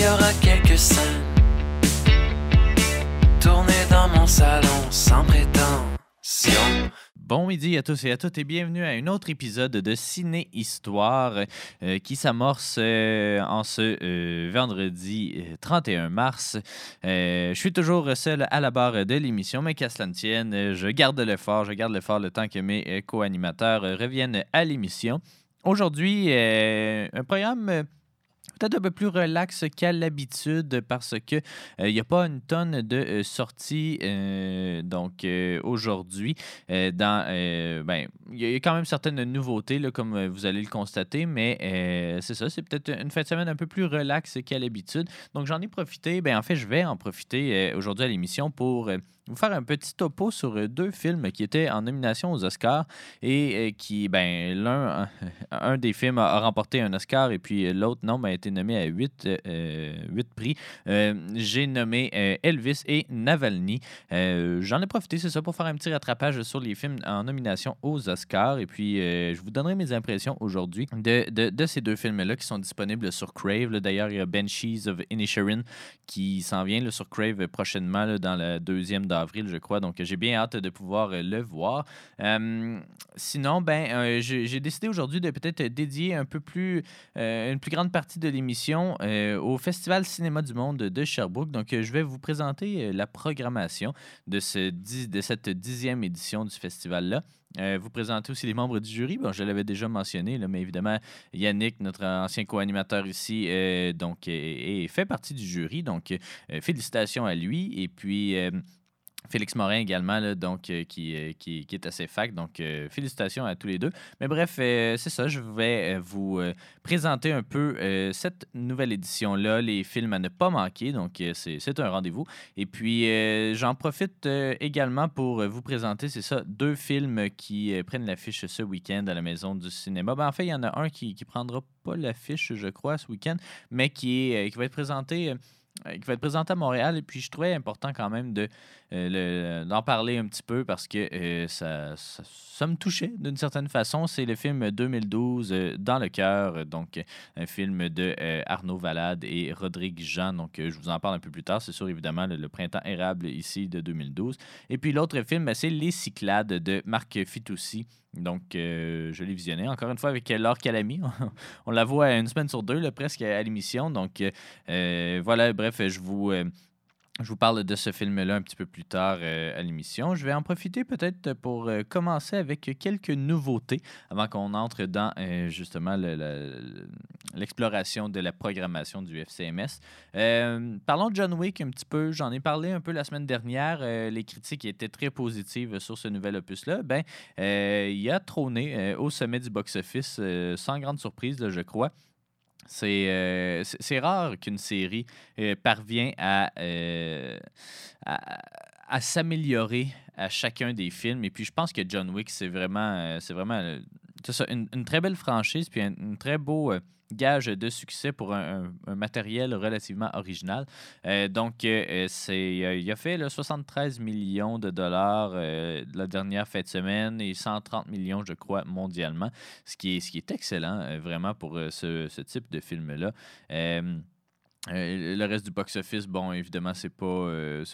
Il y aura quelques scènes tournées dans mon salon sans prétention. Bon midi à tous et à toutes et bienvenue à un autre épisode de Ciné Histoire euh, qui s'amorce euh, en ce euh, vendredi euh, 31 mars. Je suis toujours seul à la barre de l'émission, mais qu'à cela ne tienne, je garde l'effort, je garde l'effort le temps que mes co-animateurs reviennent à l'émission. Aujourd'hui, un programme peut-être un peu plus relax qu'à l'habitude parce que euh, n'y a pas une tonne de euh, sorties euh, donc aujourd'hui. Dans ben, il y a quand même certaines nouveautés là, comme vous allez le constater, mais c'est ça, c'est peut-être une fin de semaine un peu plus relax qu'à l'habitude. Donc j'en ai profité, ben en fait je vais en profiter aujourd'hui à l'émission pour vous faire un petit topo sur euh, deux films qui étaient en nomination aux Oscars et euh, qui, ben, l'un, un des films a, remporté un Oscar et puis euh, l'autre, non, ben, a été nommé à huit, huit prix. J'ai nommé Elvis et Navalny. J'en ai profité, c'est ça, pour faire un petit rattrapage sur les films en nomination aux Oscars et puis je vous donnerai mes impressions aujourd'hui de, de, de ces deux films-là qui sont disponibles sur Crave. D'ailleurs, il y a Banshees of Inisherin qui s'en vient sur Crave prochainement dans le deuxième d'avril, je crois. Donc, j'ai bien hâte de pouvoir euh, le voir. Euh, sinon, ben, euh, j'ai décidé aujourd'hui de peut-être dédier un peu plus, une plus grande partie de l'émission au Festival Cinéma du Monde de Sherbrooke. Donc, je vais vous présenter la programmation de, ce de cette dixième édition du festival-là. Vous présenter aussi les membres du jury. Bon, je l'avais déjà mentionné, mais évidemment, Yannick, notre ancien co-animateur ici, donc, fait partie du jury. Donc, félicitations à lui. Et puis, Félix Morin également, donc, euh, qui, euh, qui, qui est. Donc, euh, félicitations à tous les deux. Mais bref, euh, c'est ça. Je vais vous présenter un peu cette nouvelle édition-là, les films à ne pas manquer. Donc, c'est un rendez-vous. Et puis, j'en profite également pour vous présenter, c'est ça, deux films qui prennent l'affiche ce week-end à la Maison du cinéma. Ben, en fait, il y en a un qui ne prendra pas l'affiche, je crois, ce week-end, mais qui, qui va être présenté. Euh, qui va être présenté à Montréal. Et puis, je trouvais important quand même de, euh, d'en parler un petit peu parce que euh, ça, ça, me touchait d'une certaine façon. C'est le film 2012, euh, Dans le cœur, donc un film de Arnaud Valade et Rodrigue Jean. Donc, je vous en parle un peu plus tard. C'est sûr, évidemment, le, le Printemps érable ici de 2012. Et puis, l'autre film, ben, c'est Les Cyclades de Marc Fitoussi. Donc, euh, je l'ai visionné encore une fois avec Laure Calamy. On la voit une semaine sur deux, presque à l'émission. Donc, euh, euh, voilà, bref, je vous, je vous parle de ce film-là un petit peu plus tard euh, à l'émission. Je vais en profiter peut-être pour euh, commencer avec quelques nouveautés avant qu'on entre dans euh, justement le- le- l'exploration de la programmation du FCMS. Parlons de John Wick un petit peu. J'en ai parlé un peu la semaine dernière. Les critiques étaient très positives sur ce nouvel opus-là. Ben, il a trôné au sommet du box-office sans grande surprise, je crois. C'est euh, c'est- rare qu'une série euh, parvient à, euh, à, s'améliorer à chacun des films. Et puis, je pense que John Wick, c'est vraiment, c'est vraiment ça, une, une très belle franchise, puis un, très beau euh, gage de succès pour un, matériel relativement original. Euh, donc, euh, il a fait là, 73 millions de dollars la dernière fin de semaine et 130 millions, je crois, mondialement, ce qui est, ce qui est excellent, vraiment, pour ce, ce type de film-là. Le reste du box-office, bon, évidemment, c'est pas,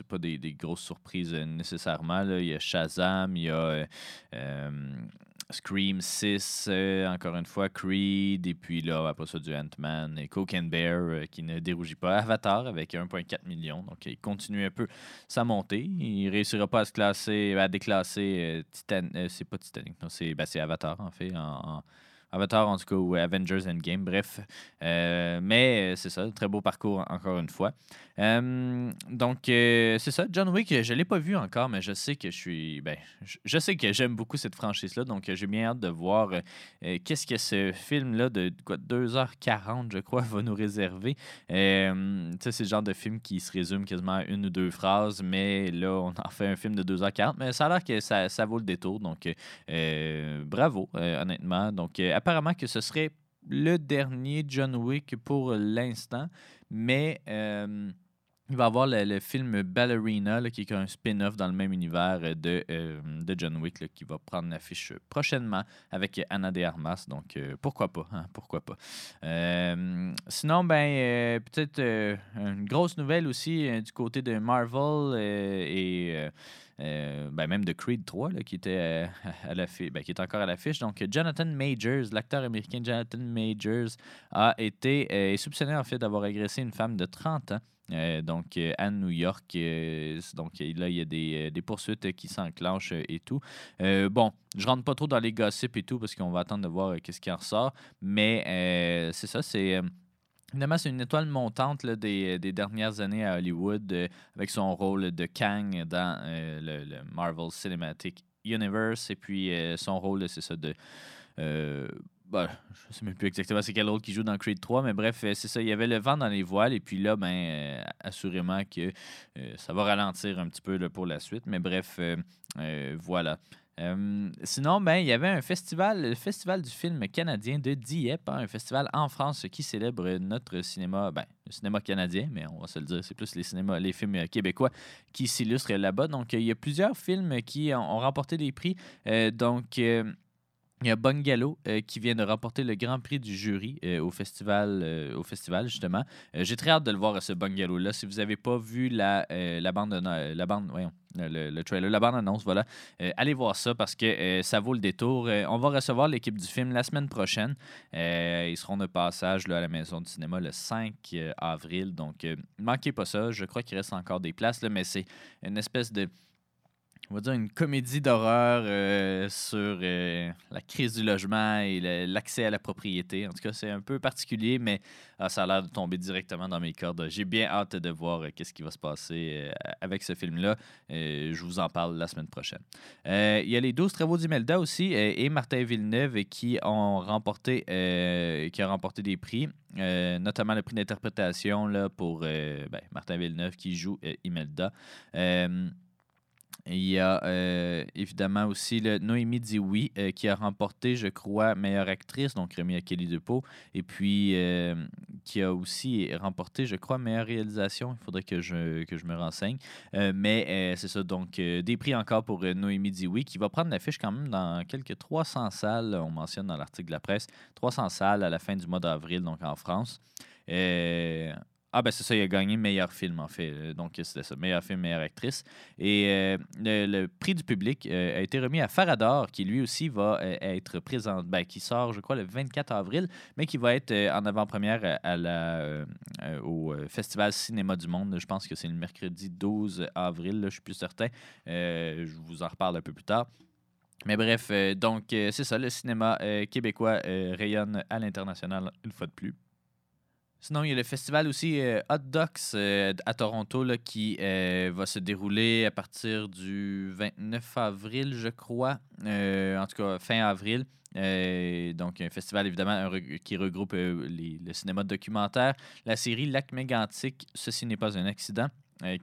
pas des, des grosses surprises nécessairement. Il y a Shazam, il y a Scream 6, euh, encore une fois, Creed, et puis là, après ça, du Ant-Man, et Coke and Bear, euh, qui ne dérougit pas. Avatar, avec 1,4 million. Donc, il continue un peu sa montée. Il réussira pas à se classer, à déclasser euh, euh, c'est pas Titanic, non, c'est ben, Avatar, en fait, en- Avatar, en tout cas, ou Avengers Endgame, bref. Euh, mais c'est ça, très beau parcours encore une fois. Euh, donc, euh, c'est ça. John Wick, je ne l'ai pas vu encore, mais je sais que je suis. Ben, je, sais que j'aime beaucoup cette franchise-là. Donc, j'ai bien hâte de voir euh, qu'est-ce que ce film-là de quoi, 2h40, je crois, va nous réserver. Euh, c'est le genre de film qui se résume quasiment à une ou deux phrases, mais là, on en fait un film de 2h40. Mais ça a l'air que ça, ça vaut le détour. Donc, euh, bravo, euh, honnêtement. Donc, euh, apparemment que ce serait le dernier John Wick pour l'instant, mais euh, il va y avoir le, film Ballerina, qui est un spin-off dans le même univers de, euh, de John Wick, qui va prendre l'affiche prochainement avec Anna de Armas. Donc, euh, pourquoi pas? hein, pourquoi pas? Sinon, ben, peut-être une grosse nouvelle aussi du côté de Marvel et euh, ben, même de Creed 3, là, qui, était, euh, à l'affiche- ben, qui est encore à l'affiche. Donc, Jonathan Majors, l'acteur américain Jonathan Majors, a été euh, soupçonné en fait d'avoir agressé une femme de 30 ans. Donc, à New York. donc, là, il y a des, poursuites qui s'enclenchent et tout. Bon, je rentre pas trop dans les gossips et tout parce qu'on va attendre de voir qu'est-ce qui en ressort. Mais c'est ça, c'est. Euh, Évidemment, c'est une étoile montante là, des, dernières années à Hollywood euh, avec son rôle de Kang dans euh, le, Marvel Cinematic Universe et puis euh, son rôle, c'est ça, de. euh, ben, je sais même plus exactement c'est quel rôle qui joue dans Creed 3, mais bref, euh, c'est ça. Il y avait le vent dans les voiles, et puis là, ben, euh, assurément que euh, ça va ralentir un petit peu pour la suite. Mais bref, euh, euh, voilà. Sinon, ben, il y avait un festival, le festival du film canadien de Dieppe, hein, un festival en France qui célèbre notre cinéma, ben, le cinéma canadien, mais on va se le dire, c'est plus les cinémas, les films euh, québécois qui s'illustrent là-bas. Donc, il y a plusieurs films qui ont, ont remporté des prix. Euh, donc, euh, il y a Bungalow euh, qui vient de remporter le grand prix du jury euh, au, festival, euh, au festival, justement. J'ai très hâte de le voir, ce Bungalow-là. Si vous n'avez pas vu la, bande, de- la bande le, le trailer, la bande-annonce, voilà, euh, allez voir ça parce que ça vaut le détour. On va recevoir l'équipe du film la semaine prochaine. Ils seront de passage là, à la Maison du cinéma le 5 euh, avril. Donc, euh, manquez pas ça. Je crois qu'il reste encore des places, là, mais c'est une espèce de on va dire une comédie d'horreur euh, sur euh, la crise du logement et l'accès à la propriété. En tout cas, c'est un peu particulier, mais ah, ça a l'air de tomber directement dans mes cordes. J'ai bien hâte de voir euh, qu'est-ce qui va se passer avec ce film-là. Je vous en parle la semaine prochaine. Il y a les 12 travaux d'Imelda aussi et Martin Villeneuve qui ont remporté, qui a remporté des prix, notamment le prix d'interprétation pour ben, Martin Villeneuve qui joue Imelda. Il y a euh, évidemment aussi le Noémie Dioui euh, qui a remporté, je crois, meilleure actrice, donc remis à Kelly DuPont, et puis euh, qui a aussi remporté, je crois, meilleure réalisation. Il faudrait que je, que je me renseigne. Mais c'est ça, donc des prix encore pour Noémie Dioui qui va prendre l'affiche quand même dans quelques 300 salles, on mentionne dans l'article de la presse, 300 salles à la fin du mois d'avril, donc en France. Ah, ben c'est ça, il a gagné meilleur film, en fait. Euh, Donc, c'était ça, meilleur film, meilleure actrice. Et euh, le, prix du public euh, a été remis à Farador, qui lui aussi va être présent, ben, qui sort, je crois, le 24 avril, mais qui va être en avant-première à, la, au Festival Cinéma du Monde. Je pense que c'est le mercredi 12 avril, là, je suis plus certain. Je vous en reparle un peu plus tard. Mais bref, donc c'est ça, le cinéma québécois rayonne à l'international une fois de plus. Sinon, il y a le festival aussi euh, Hot Docs euh, à Toronto là, qui euh, va se dérouler à partir du 29 avril, je crois. En tout cas, fin avril. Donc, un festival évidemment qui regroupe les- le cinéma documentaire, la série Lac mégantique, Ceci n'est pas un accident,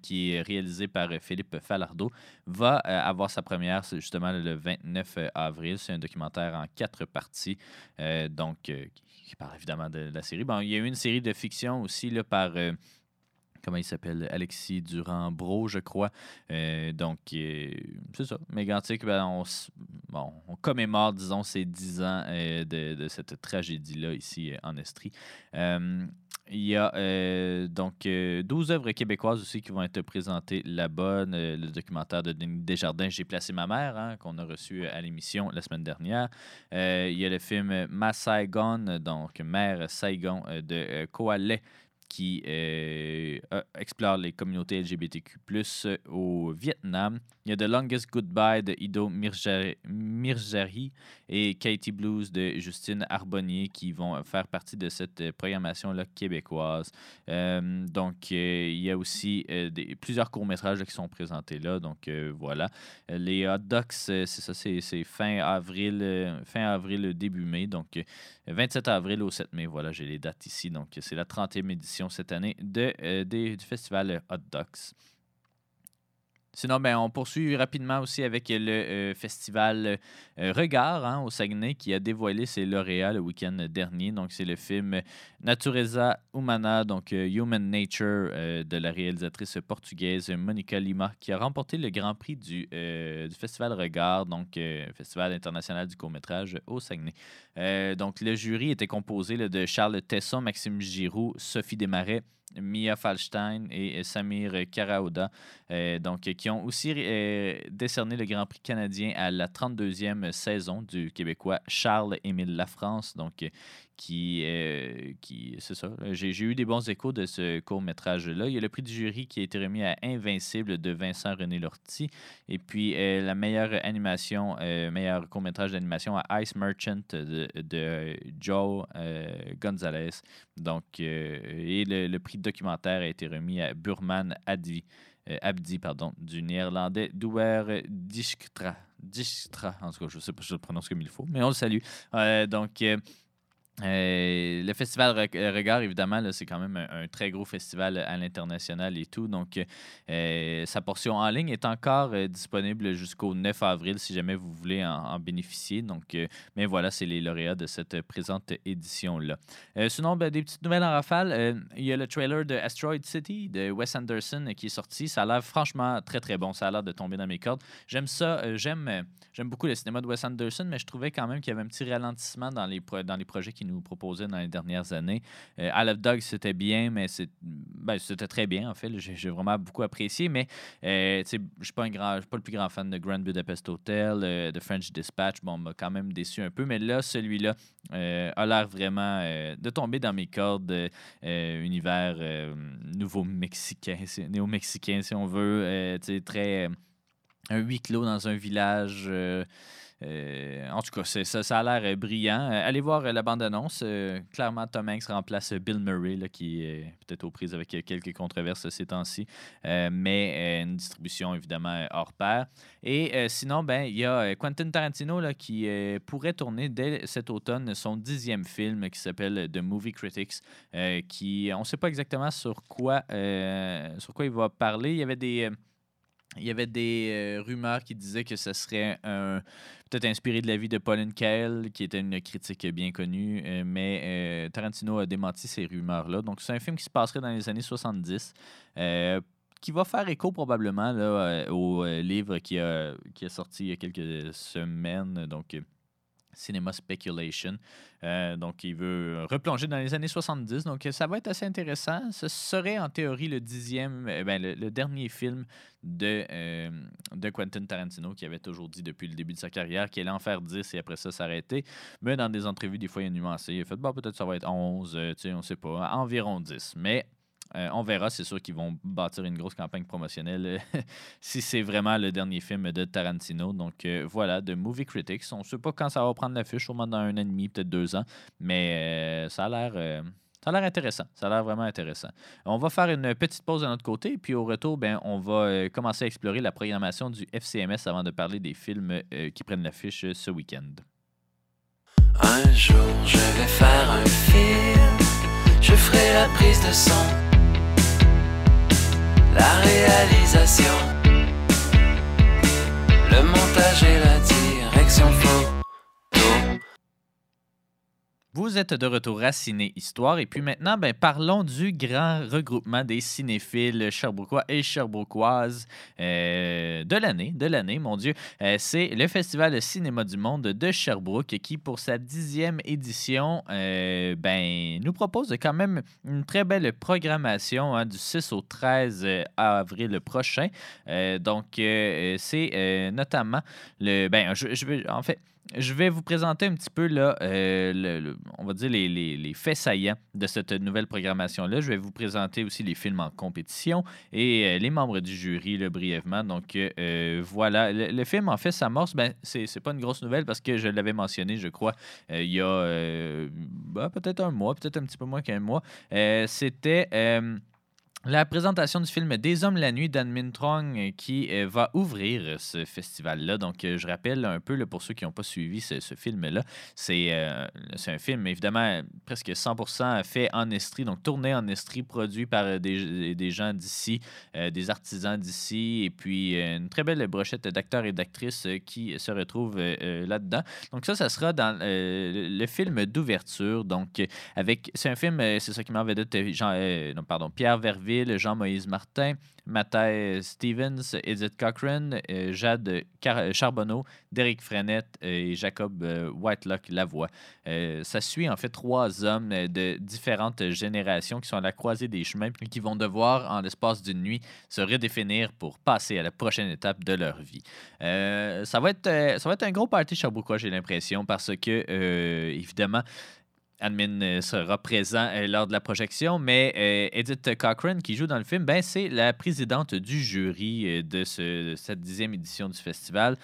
qui est réalisé par Philippe Falardeau, va avoir sa première justement le 29 avril. C'est un documentaire en quatre parties, donc qui parle évidemment de la série. Bon, il y a eu une série de fiction aussi là, par. euh, Comment il s'appelle? Alexis Durand-Bro, je crois. Euh, donc, euh, c'est ça. Mégantic, ben, on, bon, on commémore, disons, ces 10 ans de, cette tragédie-là ici en Estrie. Euh, il y a euh, donc euh, 12 œuvres québécoises aussi qui vont être présentées là-bas. Euh, le documentaire de Denis Desjardins, J'ai placé ma mère, hein, qu'on a reçu à l'émission la semaine dernière. Euh, il y a le film Ma Saigon, donc Mère Saigon euh, de euh, Koalé, qui euh, euh, explore les communautés LGBTQ, au Vietnam. Il y a The Longest Goodbye de Ido Mirja- Mirjari et Katie Blues de Justine Arbonnier qui vont faire partie de cette euh, programmation-là québécoise. Euh, donc, euh, il y a aussi plusieurs courts-métrages qui sont présentés là. Donc, voilà. Les Hot Docs, c'est ça, c'est fin avril, début mai. Donc, euh, 27 avril au 7 mai. Voilà, j'ai les dates ici. Donc, c'est la 30e édition cette année du festival Hot Docs. Sinon, ben, on poursuit rapidement aussi avec le euh, festival euh, Regard hein, au Saguenay qui a dévoilé ses lauréats le week-end dernier. Donc, c'est le film Natureza Humana, donc euh, Human Nature de la réalisatrice portugaise Monica Lima qui a remporté le grand prix du, festival Regard, donc Festival international du court-métrage au Saguenay. Donc, le jury était composé de Charles Tesson, Maxime Giroux, Sophie Desmarais, Mia Falstein et Samir Karaouda, euh, donc, qui ont aussi euh, décerné le Grand Prix canadien à la 32e saison du Québécois Charles-Émile Lafrance, donc, qui, euh, qui c'est ça. J'ai eu des bons échos de ce court-métrage-là. Il y a le prix du jury qui a été remis à Invincible de Vincent René Lortie. Et puis euh, la meilleure animation, euh, meilleur court-métrage d'animation à Ice Merchant de, de Joe Gonzalez. Donc, et le, prix documentaire a été remis à Burman euh, Abdi pardon, du néerlandais Douwer Dijkstra. Dijkstra, en tout cas, je ne sais pas si je le prononce comme il faut, mais on le salue. Donc, euh, le festival euh, Regard, évidemment, c'est quand même un, un très gros festival à l'international et tout. Donc, euh, sa portion en ligne est encore euh, disponible jusqu'au 9 avril si jamais vous voulez en, en bénéficier. Donc, euh, mais voilà, c'est les lauréats de cette présente édition-là. Sinon, ben, des petites nouvelles en rafale. Il y a le trailer de Asteroid City de Wes Anderson qui est sorti. Ça a l'air franchement très, très bon. Ça a l'air de tomber dans mes cordes. J'aime ça. j'aime, j'aime beaucoup le cinéma de Wes Anderson, mais je trouvais quand même qu'il y avait un petit ralentissement dans les, pro- dans les projets nous proposait dans les dernières années. Euh, Isle of c'était bien, mais ben, c'était très bien, en fait. J'ai, vraiment beaucoup apprécié, mais euh, je je suis pas le plus grand fan de Grand Budapest Hotel, euh, de French Dispatch. Bon, on m'a quand même déçu un peu, mais là, celui-là euh, a l'air vraiment de tomber dans mes cordes. univers nouveau-mexicain, néo-mexicain, si on veut. très. un huis clos dans un village. Euh, en tout cas, ça, a l'air euh, brillant. Euh, allez voir la bande-annonce. Clairement, Tom Hanks remplace Bill Murray, qui est peut-être aux prises avec quelques controverses ces temps-ci. Mais une distribution, évidemment, hors pair. Et sinon, ben, il y a Quentin Tarantino qui pourrait tourner dès cet automne son dixième film qui s'appelle The Movie Critics, qui, on ne sait pas exactement sur quoi, sur quoi il va parler. Il y avait des... il y avait des euh, rumeurs qui disaient que ce serait un peut-être inspiré de la vie de Pauline Kael, qui était une critique bien connue, euh, mais euh, Tarantino a démenti ces rumeurs-là. Donc, c'est un film qui se passerait dans les années 70, euh, qui va faire écho probablement là, au livre qui a, qui sorti il y a quelques semaines, donc Cinema Speculation. Euh, donc, il veut replonger dans les années 70. Donc, ça va être assez intéressant. Ce serait en théorie le dixième, euh, ben, le, dernier film de, euh, de Quentin Tarantino qui avait toujours dit depuis le début de sa carrière qu'il allait en faire 10 et après ça s'arrêter. Mais dans des entrevues, des fois, il a nuancé. Il a fait, bon, peut-être ça va être 11, euh, tu sais, on sait pas, environ 10. Mais euh, on verra, c'est sûr qu'ils vont bâtir une grosse campagne promotionnelle euh, si c'est vraiment le dernier film de Tarantino. Donc euh, voilà, de Movie Critics. On ne sait pas quand ça va prendre l'affiche, sûrement dans un an et demi, peut-être deux ans. Mais ça a l'air. intéressant. Ça a l'air vraiment intéressant. On va faire une petite pause de notre côté, puis au retour, ben, on va commencer à explorer la programmation du FCMS avant de parler des films qui prennent l'affiche ce week-end. La réalisation, le montage et la direction photo. Vous êtes de retour à Ciné Histoire et puis maintenant, ben, parlons du grand regroupement des cinéphiles sherbrookois et sherbrookoises euh, de l'année, de l'année, mon Dieu. Euh, c'est le Festival Cinéma du Monde de Sherbrooke qui, pour sa dixième édition, euh, ben, nous propose quand même une très belle programmation hein, du 6 au 13 avril prochain. Euh, donc, euh, c'est euh, notamment le... Ben, je, je en fait, je vais vous présenter un petit peu, là, euh, le- on va dire, les, les- les faits saillants de cette nouvelle programmation-là. Je vais vous présenter aussi les films en compétition et euh, les membres du jury, là, brièvement. Donc, euh, voilà. Le, film, en fait, s'amorce. Ben, c'est pas une grosse nouvelle parce que je l'avais mentionné, je crois, il y a ben, peut-être un mois, peut-être un petit peu moins qu'un mois. C'était. La présentation du film Des Hommes la nuit d'Anne Min Trong euh, qui euh, va ouvrir euh, ce festival-là. Donc, je rappelle un peu pour ceux qui n'ont pas suivi ce, film-là. C'est euh, un film, évidemment, presque 100% fait en Estrie, donc tourné en Estrie, produit par des, des gens d'ici, des artisans d'ici, et puis une très belle brochette d'acteurs et d'actrices qui se retrouvent là-dedans. Donc, ça, ça sera dans le film d'ouverture. Donc, avec c'est un film, c'est ça qui m'a vedette Jean, non, pardon, Pierre Jean-Moïse Martin, Mathieu Stevens, Edith Cochrane, euh, Jade Car- Charbonneau, Derek Frenette euh, et Jacob euh, Whitelock Lavoie. Euh, ça suit en fait trois hommes euh, de différentes générations qui sont à la croisée des chemins et qui vont devoir, en l'espace d'une nuit, se redéfinir pour passer à la prochaine étape de leur vie. Euh, ça, va être, euh, ça va être un gros party Sherbrooke, j'ai l'impression, parce que, euh, évidemment, Admin euh, sera présent euh, lors de la projection, mais euh, Edith Cochrane, qui joue dans le film, ben, c'est la présidente du jury de, de cette dixième édition du festival.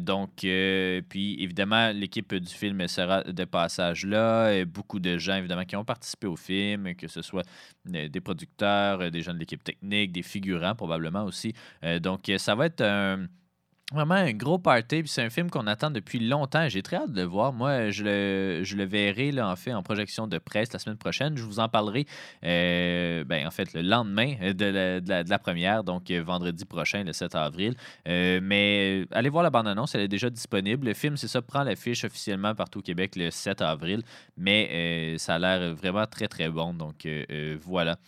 Donc, puis évidemment, l'équipe du film sera de passage là. Beaucoup de gens, évidemment, qui ont participé au film, que ce soit des producteurs, des gens de l'équipe technique, des figurants probablement aussi. Donc, ça va être un. Vraiment un gros party, puis c'est un film qu'on attend depuis longtemps. J'ai très hâte de le voir. Moi, je le, verrai là, en fait en projection de presse la semaine prochaine. Je vous en parlerai euh, ben, en fait le lendemain de la, première, donc euh, vendredi prochain, le 7 avril. Euh, mais allez voir la bande-annonce, elle est déjà disponible. Le film, c'est ça, prend l'affiche officiellement partout au Québec le 7 avril, mais ça a l'air vraiment très très bon. Donc voilà.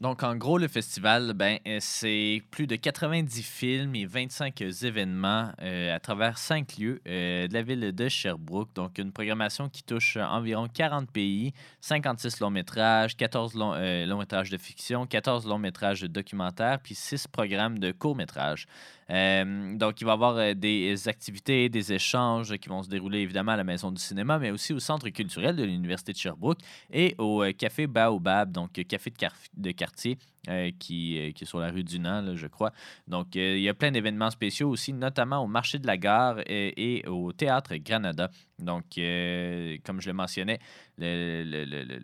Donc, en gros, le festival, ben, euh, c'est plus de 90 films et 25 événements euh, à travers cinq lieux euh, de la ville de Sherbrooke. Donc, une programmation qui touche environ 40 pays, 56 longs métrages, 14 longs, métrages de fiction, 14 longs métrages de documentaires, puis 6 programmes de courts métrages. Euh, donc, il va y avoir euh, des activités, des échanges qui vont se dérouler évidemment à la Maison du cinéma, mais aussi au Centre culturel de l'Université de Sherbrooke et au euh, Café Baobab, donc euh, café de, quartier euh, qui, euh, qui est sur la rue du Nant, je crois. Donc, euh, il y a plein d'événements spéciaux aussi, notamment au marché de la gare et, au Théâtre Granada. Donc, euh, comme je le mentionnais, le-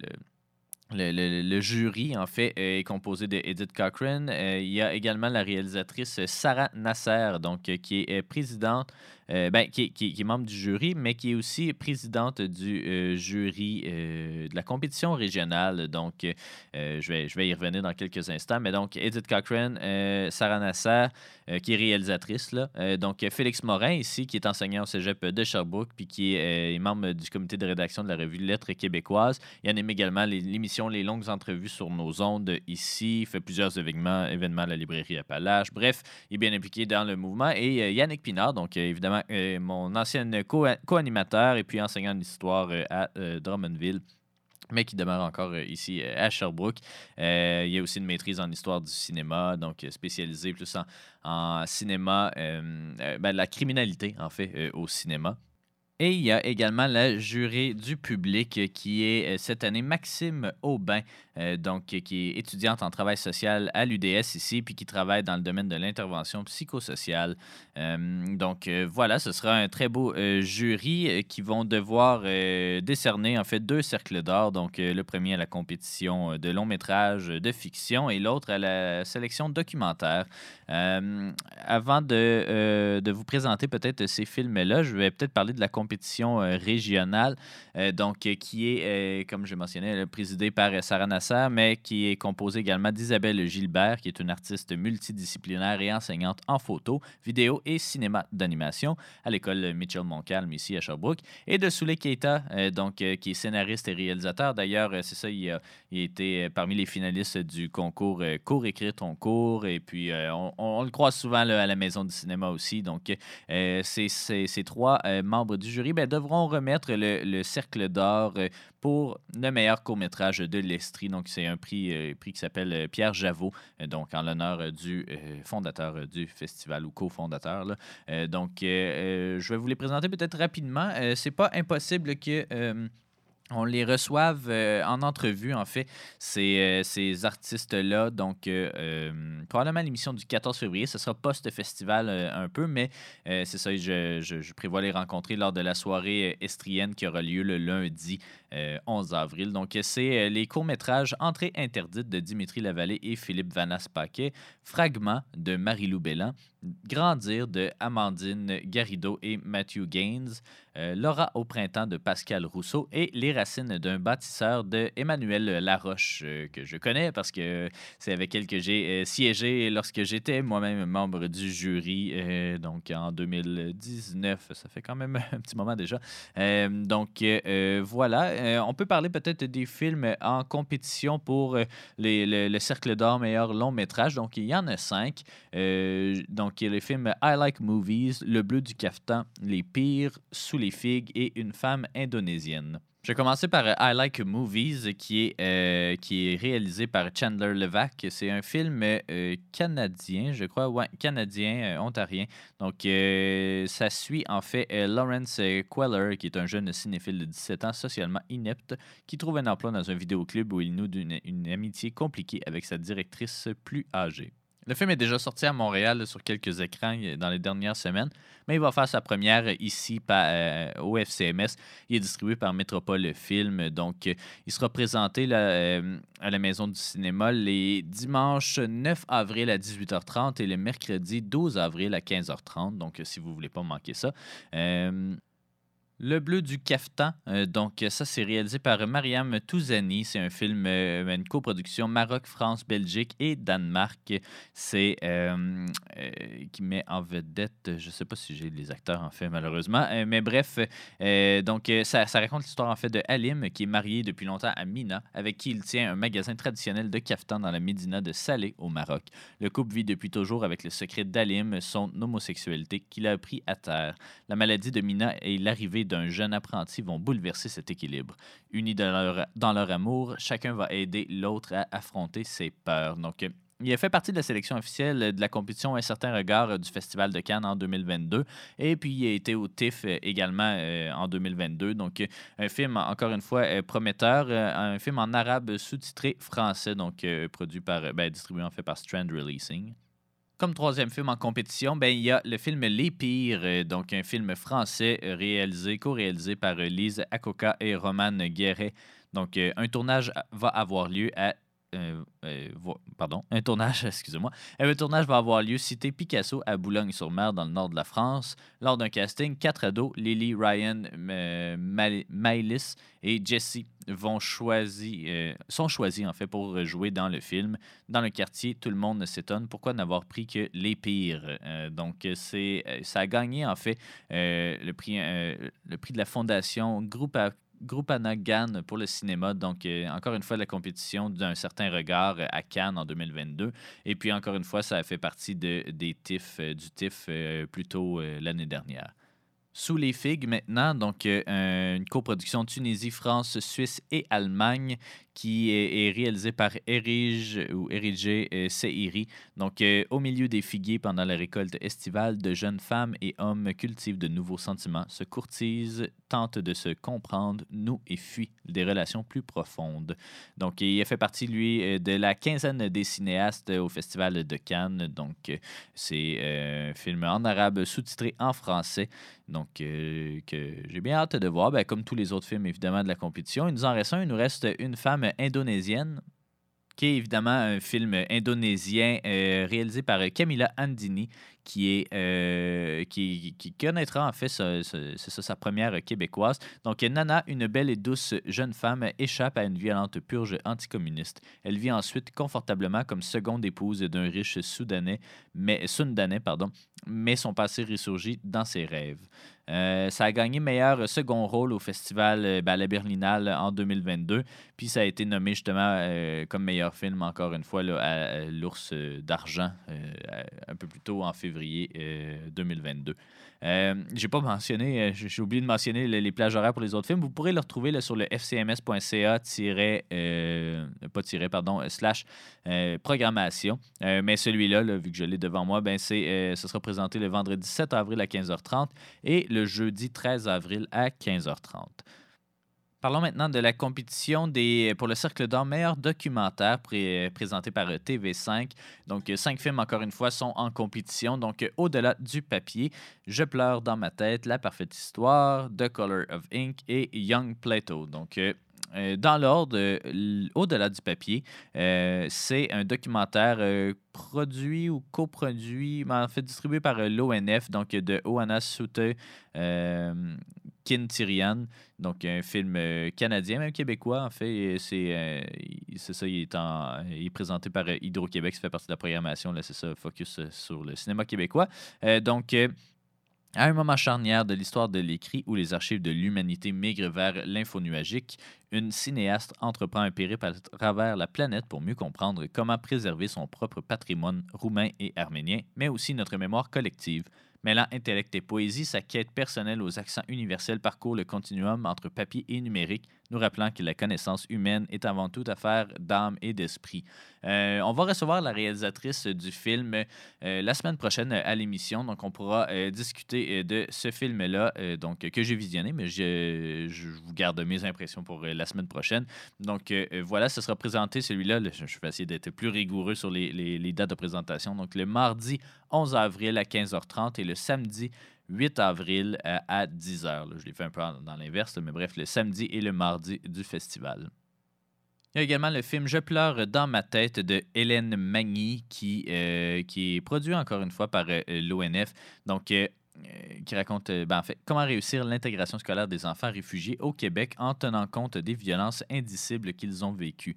le- jury, en fait, est composé de Edith Cochrane. Euh, il y a également la réalisatrice Sarah Nasser, donc, euh, qui est euh, présidente, euh, ben, qui, est- membre du jury, mais qui est aussi présidente du euh, jury euh, de la compétition régionale. Donc, je, vais, je vais y revenir dans quelques instants. Mais donc, Edith Cochrane, euh, Sarah Nasser, euh, qui est réalisatrice. Là. Donc, Félix Morin, ici, qui est enseignant au cégep de Sherbrooke, puis qui est, membre du comité de rédaction de la revue Lettres québécoises. Il anime également l'émission Les longues entrevues sur nos ondes ici. Il fait plusieurs événements, événements à la librairie Appalache. Bref, il est bien impliqué dans le mouvement. Et Yannick Pinard, donc évidemment euh, mon ancien co- co-animateur et puis enseignant d'histoire euh, à euh, Drummondville mais qui demeure encore ici à Sherbrooke. Il y a aussi une maîtrise en histoire du cinéma, donc euh, spécialisé plus en, cinéma, euh, ben, la criminalité en fait au cinéma. Et il y a également la jurée du public qui est cette année Maxime Aubin, euh, donc qui est étudiante en travail social à l'UDS ici, puis qui travaille dans le domaine de l'intervention psychosociale. Euh, donc euh, voilà, ce sera un très beau euh, jury qui vont devoir décerner en fait deux cercles d'or. Donc le premier à la compétition de long métrage de fiction et l'autre à la sélection documentaire. Avant de, de vous présenter peut-être ces films-là, je vais peut-être parler de la compétition régionale, donc qui est, comme je mentionnais, présidée par Sarah Mais qui est composée également d'Isabelle Gilbert, qui est une artiste multidisciplinaire et enseignante en photo, vidéo et cinéma d'animation à l'école Mitchell Montcalm ici à Sherbrooke, et de Souley Keita, euh, donc, euh, qui est scénariste et réalisateur. D'ailleurs, euh, c'est ça, il a, été parmi les finalistes du concours Cours écrire ton cours, et puis on, le croise souvent à la Maison du cinéma aussi. Donc, c'est- ces trois membres du jury ben, devront remettre le, le Cercle d'or pour le meilleur court-métrage de l'Estrie. Donc, c'est un prix, euh, prix qui s'appelle euh, Pierre Javot, euh, donc en l'honneur du fondateur du festival ou cofondateur. donc, je vais vous les présenter peut-être rapidement. C'est pas impossible que. On les reçoive euh, en entrevue, en fait, ces, euh, artistes-là. Donc, euh, euh, probablement l'émission du 14 février. Ce sera post-festival un peu, mais c'est ça, je, je- prévois les rencontrer lors de la soirée estrienne qui aura lieu le lundi euh, 11 avril. Donc, c'est les courts-métrages Entrée interdite de Dimitri Lavallée et Philippe Vanas-Paquet, Fragment de Marie-Lou Grandir de Amandine Garrido et Matthew Gaines, euh, Laura au printemps de Pascal Rousseau et Les racines d'un bâtisseur de Emmanuel Laroche, euh, que je connais parce que c'est avec elle que j'ai euh, siégé lorsque j'étais moi-même membre du jury, donc en 2019. Ça fait quand même un petit moment déjà. Donc voilà, on peut parler peut-être des films en compétition pour le, le Cercle d'or meilleur long métrage. Donc il y en a cinq. Euh, donc il y a les films I Like Movies, Le Bleu du Caftan, Les Pires, Sous les figues et Une femme indonésienne. Je vais commencer par I Like Movies, qui est, euh, qui est réalisé par Chandler Levac. C'est un film euh, canadien, je crois, canadien, euh, ontarien. Donc, ça suit en fait Lawrence Queller, qui est un jeune cinéphile de 17 ans, socialement inepte, qui trouve un emploi dans un vidéoclub où il noue d'une- une amitié compliquée avec sa directrice plus âgée. Le film est déjà sorti à Montréal sur quelques écrans dans les dernières semaines, mais il va faire sa première ici euh, au FCMS. Il est distribué par Métropole Film, donc euh, il sera présenté euh, à la Maison du cinéma les dimanches 9 avril à 18h30 et le mercredi 12 avril à 15h30, donc si vous voulez pas manquer ça. Euh, le bleu du caftan, euh, donc ça c'est réalisé par Mariam Touzani. C'est un film, euh, une coproduction Maroc, France, Belgique et Danemark. C'est euh, euh, qui met en vedette, je sais pas si j'ai les acteurs en fait malheureusement, euh, mais bref, euh, donc euh, ça, raconte l'histoire en fait de Halim qui est marié depuis longtemps à Mina, avec qui il tient un magasin traditionnel de caftan dans la médina de Salé au Maroc. Le couple vit depuis toujours avec le secret d'Halim, son homosexualité qu'il a pris à terre. La maladie de Mina et l'arrivée d'un jeune apprenti vont bouleverser cet équilibre. Unis dans leur, dans leur amour, chacun va aider l'autre à affronter ses peurs. Donc, euh, il a fait partie de la sélection officielle de la compétition Un certain regard du Festival de Cannes en 2022. Et puis, il a été au TIFF euh, également euh, en 2022. Donc, un film, encore une fois, prometteur. un film en arabe sous-titré français, donc produit par, ben, distribué en fait par Strand Releasing. Comme troisième film en compétition, ben, il y a le film Les Pires, euh, donc un film français euh, réalisé, co-réalisé par euh, Lise Akoka et Roman Guéret. Donc, un tournage va avoir lieu à. Euh, euh, un tournage, excusez-moi. Un tournage va avoir lieu cité Picasso à Boulogne-sur-Mer, dans le nord de la France. Lors d'un casting, quatre ados, Lily, Ryan, euh, et Jessie, vont choisir, euh, sont choisis en fait pour jouer dans le film. Dans le quartier, tout le monde s'étonne pourquoi n'avoir pris que les pires? Euh, donc, c'est, euh, ça a gagné en fait euh, le, prix, euh, le prix de la fondation Groupe Groupana Gann pour le cinéma. Donc, euh, encore une fois, la compétition d'un certain regard à Cannes en 2022. Et puis, encore une fois, ça a fait partie de, des euh, du TIFF euh, plus tôt euh, l'année dernière. Sous les figues maintenant, donc euh, un- une coproduction Tunisie, France, Suisse et Allemagne qui est, réalisée par Erige ou Erige euh, Seiri. Donc, euh, au milieu des figuiers pendant la récolte estivale, de jeunes femmes et hommes cultivent de nouveaux sentiments, se courtisent, tentent de se comprendre, nouent et fuient des relations plus profondes. Donc, il fait partie, lui, euh, de la quinzaine des cinéastes au Festival de Cannes. Donc, c'est un film en arabe sous-titré en français. Euh, que j'ai bien hâte de voir. Ben, comme tous les autres films, évidemment, de la compétition. Il nous en reste un. Il nous reste une femme indonésienne, qui est évidemment un film indonésien euh, réalisé par Camila Andini, qui, est, euh, qui, connaîtra en fait sa première québécoise. Donc, Nana, une belle et douce jeune femme, échappe à une violente purge anticommuniste. Elle vit ensuite confortablement comme seconde épouse d'un riche soudanais, mais, sundanais, pardon, mais son passé ressurgit dans ses rêves. Euh, ça a gagné meilleur second rôle au festival euh, Berlinale en 2022. Puis ça a été nommé justement euh, comme meilleur film, encore une fois, là, à, l'Ours d'argent, euh, un peu plus tôt en février février euh, 2022. Euh, j'ai pas mentionné, euh, j'ai oublié de mentionner le- les plages horaires pour les autres films. Vous pourrez le retrouver sur le fcms.ca euh, pas tiré, pardon, euh, slash programmation. Mais celui-là, là, vu que je l'ai devant moi, ben c'est, ce sera présenté le vendredi 7 avril à 15h30 et le jeudi 13 avril à 15h30. Parlons maintenant de la compétition des, pour le Cercle d'or meilleur documentaire pré- présenté par euh, TV5. Donc, euh, cinq films, encore une fois, sont en compétition. Donc, euh, au-delà du papier, Je pleure dans ma tête, La parfaite histoire, The Color of Ink et Young Plato. Donc, dans l'ordre, au-delà du papier, c'est un documentaire produit ou coproduit, mais en fait distribué par l'ONF, donc de Oana Sute euh, Kintirian. Donc, un film euh, canadien, même québécois, en fait. Euh, c'est ça, il est, en- il est présenté par euh, Hydro-Québec, ça fait partie de la programmation. Là, c'est ça, focus sur le cinéma québécois. Donc, à un moment charnière de l'histoire de l'écrit où les archives de l'humanité migrent vers l'info nuagique, une cinéaste entreprend un périple à travers la planète pour mieux comprendre comment préserver son propre patrimoine roumain et arménien, mais aussi notre mémoire collective. Mêlant intellect et poésie, sa quête personnelle aux accents universels parcourt le continuum entre papier et numérique, nous rappelant que la connaissance humaine est avant tout affaire d'âme et d'esprit. Euh, on va recevoir la réalisatrice du film euh, la semaine prochaine à l'émission, donc on pourra euh, discuter de ce film-là, donc que j'ai visionné, mais je, je vous garde mes impressions pour la semaine prochaine. Donc voilà, ce sera présenté celui-là. Je vais essayer d'être plus rigoureux sur les, les- les dates de présentation. Donc le mardi 11 avril à 15h30 et le samedi 8 avril à 10h. là. Je l'ai fait un peu dans l'inverse, mais bref, le samedi et le mardi du festival. Il y a également le film Je pleure dans ma tête de Hélène Magny qui, euh, est produit encore une fois par euh, l'ONF. Donc, euh, qui raconte ben, comment réussir l'intégration scolaire des enfants réfugiés au Québec en tenant compte des violences indicibles qu'ils ont vécues.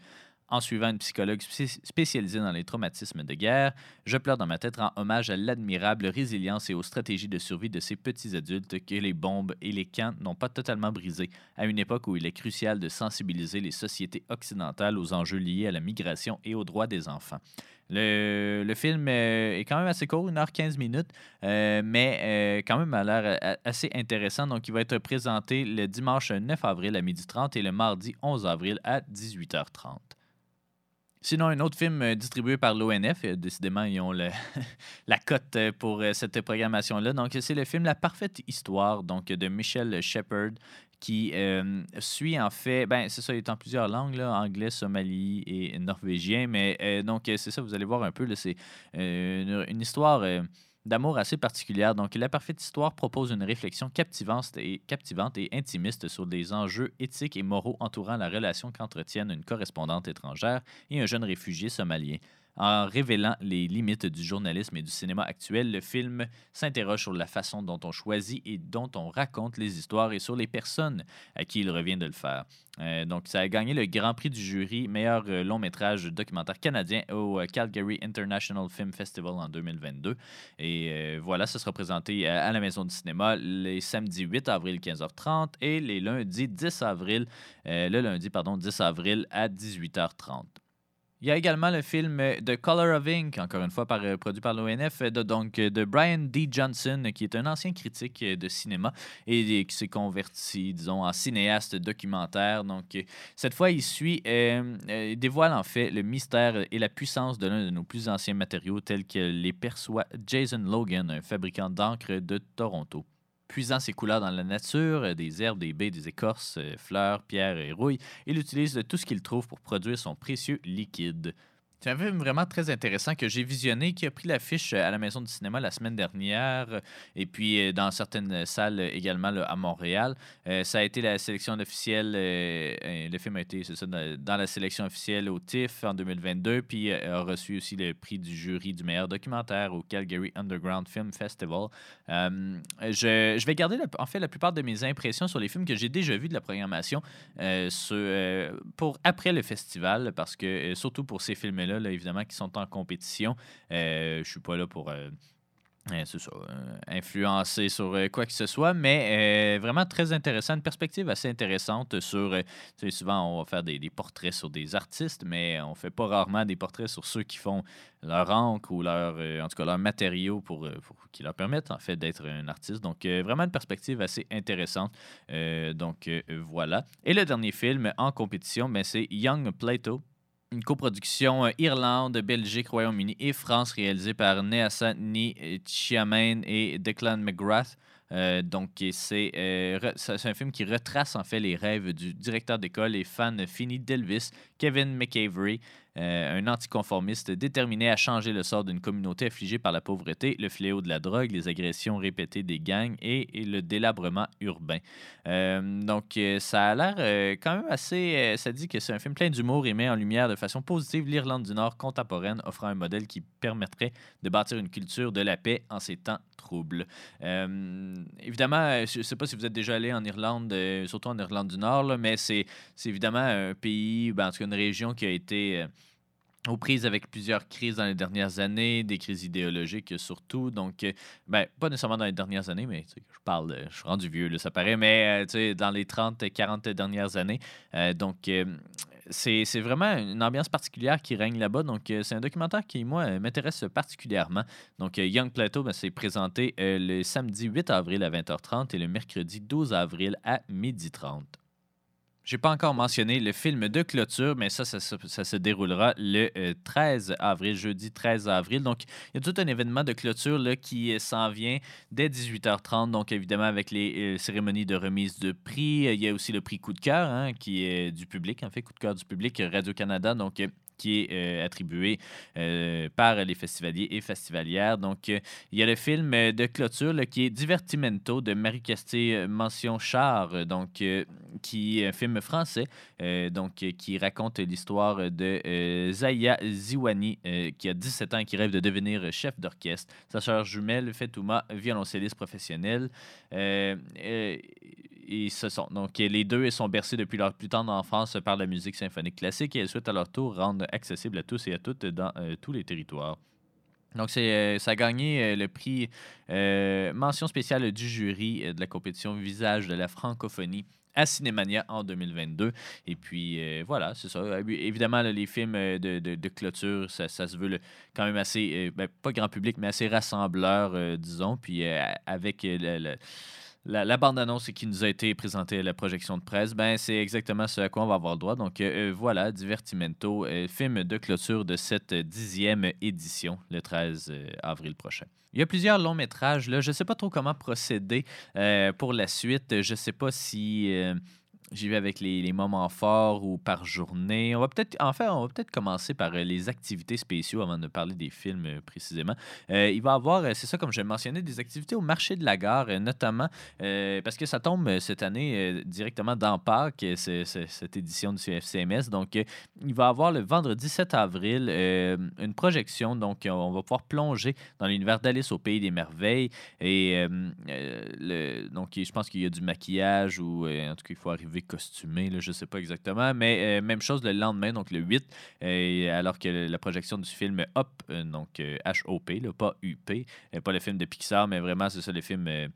En suivant une psychologue spé- spécialisée dans les traumatismes de guerre, Je pleure dans ma tête rend hommage à l'admirable résilience et aux stratégies de survie de ces petits adultes que les bombes et les camps n'ont pas totalement brisés, à une époque où il est crucial de sensibiliser les sociétés occidentales aux enjeux liés à la migration et aux droits des enfants. Le, film euh, est quand même assez court, 1h15 minutes, euh, mais euh, quand même a l'air assez intéressant. Donc, il va être présenté le dimanche 9 avril à 12h30 et le mardi 11 avril à 18h30. Sinon, un autre film euh, distribué par l'ONF, euh, décidément, ils ont la cote euh, pour cette programmation-là. Donc, c'est le film La parfaite histoire donc, de Michel Shepard qui suit en fait, ben c'est ça, il est en plusieurs langues, là, anglais, somali et norvégien, mais donc c'est ça, vous allez voir un peu, c'est une, une histoire d'amour assez particulière. Donc, La parfaite histoire propose une réflexion captivante et, captivante et intimiste sur des enjeux éthiques et moraux entourant la relation qu'entretiennent une correspondante étrangère et un jeune réfugié somalien. En révélant les limites du journalisme et du cinéma actuel, le film s'interroge sur la façon dont on choisit et dont on raconte les histoires et sur les personnes à qui il revient de le faire. Euh, donc, ça a gagné le Grand Prix du jury meilleur euh, long métrage documentaire canadien au euh, Calgary International Film Festival en 2022. Et voilà, ça sera présenté à, la Maison du cinéma les samedis 8 avril 15h30 et les lundis 10 avril, le lundi, pardon, 10 avril à 18h30. Il y a également le film euh, The Color of Ink, encore une fois euh, produit par l'ONF, euh, de, donc de Brian D. Johnson, qui est un ancien critique de cinéma et qui s'est converti, disons, en cinéaste documentaire. Donc, cette fois, il suit, euh, il dévoile en fait le mystère et la puissance de l'un de nos plus anciens matériaux tels que les perçoit Jason Logan, un fabricant d'encre de Toronto. Puisant ses couleurs dans la nature, euh, des herbes, des baies, des écorces, euh, fleurs, pierres et rouilles, il utilise tout ce qu'il trouve pour produire son précieux liquide. C'est un film vraiment très intéressant que j'ai visionné, qui a pris l'affiche euh, à la Maison du cinéma la semaine dernière, euh, et puis euh, dans certaines salles également à Montréal. Ça a été la sélection officielle, le film a été dans, la sélection officielle au TIFF en 2022, puis a reçu aussi le prix du jury du meilleur documentaire au Calgary Underground Film Festival. Je, vais garder en fait la plupart de mes impressions sur les films que j'ai déjà vus de la programmation pour après le festival, parce que surtout pour ces films-là, évidemment, qui sont en compétition, euh, je suis pas là pour. euh, Euh, euh, sur quoi que ce soit, mais vraiment très intéressant, une perspective assez intéressante sur, souvent on va faire des, portraits sur des artistes, mais on fait pas rarement des portraits sur ceux qui font leur encre ou leur, en tout cas leur matériaux pour, qui leur permettent en fait d'être un artiste. Donc vraiment une perspective assez intéressante. Donc voilà. Et le dernier film en compétition, ben, c'est Young Plato, une coproduction euh, Irlande, Belgique, Royaume-Uni et France réalisée par Neasa Ni Chiamain et Declan McGrath. Euh, donc, euh, c'est un film qui retrace en fait les rêves du directeur d'école et fan fini d'Elvis, Kevin McAvery, euh, un anticonformiste déterminé à changer le sort d'une communauté affligée par la pauvreté, le fléau de la drogue, les agressions répétées des gangs et, le délabrement urbain. Euh, donc, euh, ça a l'air euh, quand même assez. ça dit que c'est un film plein d'humour et met en lumière de façon positive l'Irlande du Nord contemporaine, offrant un modèle qui permettrait de bâtir une culture de la paix en ces temps troubles. Évidemment, je ne sais pas si vous êtes déjà allé en Irlande, surtout en Irlande du Nord, mais c'est évidemment un pays, ben, en tout cas région qui a été. euh, aux prises avec plusieurs crises dans les dernières années, des crises idéologiques surtout. Donc, euh, ben, pas nécessairement dans les dernières années, mais je parle, je suis rendu vieux, là, ça paraît, mais euh, tu dans les 30, 40 dernières années. Donc, euh, c'est vraiment une ambiance particulière qui règne là-bas. Donc, c'est un documentaire qui, moi, m'intéresse particulièrement. Donc, Young Plateau, ben, c'est présenté le samedi 8 avril à 20h30 et le mercredi 12 avril à 12h30. J'ai pas encore mentionné le film de clôture, mais ça, ça, ça- se déroulera le euh, 13 avril, jeudi 13 avril. Donc, il y a tout un événement de clôture là, qui euh, s'en vient dès 18h30. Donc, évidemment, avec les euh, cérémonies de remise de prix. Euh, Il y a aussi le prix coup de cœur, hein, qui est du public, en fait, coup de cœur du public, euh, Radio-Canada. Donc, euh, qui est euh, attribué euh, par les festivaliers et festivalières. Donc, euh, il y a le film de clôture qui est Divertimento de Marie Castille euh, Mention Char, euh, donc, qui est un film français donc, qui raconte l'histoire de Zaya Ziwani, qui a 17 ans et qui rêve de devenir chef d'orchestre. Sa sœur jumelle, Fetouma, violoncelliste professionnelle. Euh, et ce sont, donc, les deux sont bercés depuis leur plus tendre enfance par la musique symphonique classique et elles souhaitent à leur tour rendre accessible à tous et à toutes dans euh, tous les territoires. Donc, c'est, euh, ça a gagné euh, le prix euh, mention spéciale du jury euh, de la compétition Visage de la francophonie à Cinémania en 2022. Et puis, euh, voilà, c'est ça. Euh, Évidemment, les films euh, de, de- clôture, ça, ça se veut quand même assez, euh, ben, pas grand public, mais assez rassembleur, euh, disons. Puis, euh, avec euh, le- la, bande-annonce qui nous a été présentée à la projection de presse, ben, c'est exactement ce à quoi on va avoir le droit. Donc, euh, euh, voilà, Divertimento, euh, film de clôture de cette dixième édition, le 13 euh, avril prochain. Il y a plusieurs longs métrages. Là. Je ne sais pas trop comment procéder pour la suite. Je ne sais pas si j'y vais avec les, les moments forts ou par journée. On va peut-être, en fait, on va peut-être commencer par euh, les activités spéciaux avant de parler des films euh, précisément. Euh, il va y avoir, c'est ça, comme je le mentionnais, des activités au marché de la gare, notamment parce que ça tombe cette année directement dans Pâques, cette édition du CFCMS. Donc, il va y avoir le vendredi 7 avril une projection. Donc, on va pouvoir plonger dans l'univers d'Alice au Pays des Merveilles. Et le- donc, je pense qu'il y a du maquillage ou en tout cas, il faut arriver costumé, là, je ne sais pas exactement. Mais euh, même chose le lendemain, donc le 8, euh, alors que la projection du film Hop, euh, donc euh, H-O-P, là, pas U-P, euh, pas le film de Pixar, mais vraiment, c'est ça, le film. euh,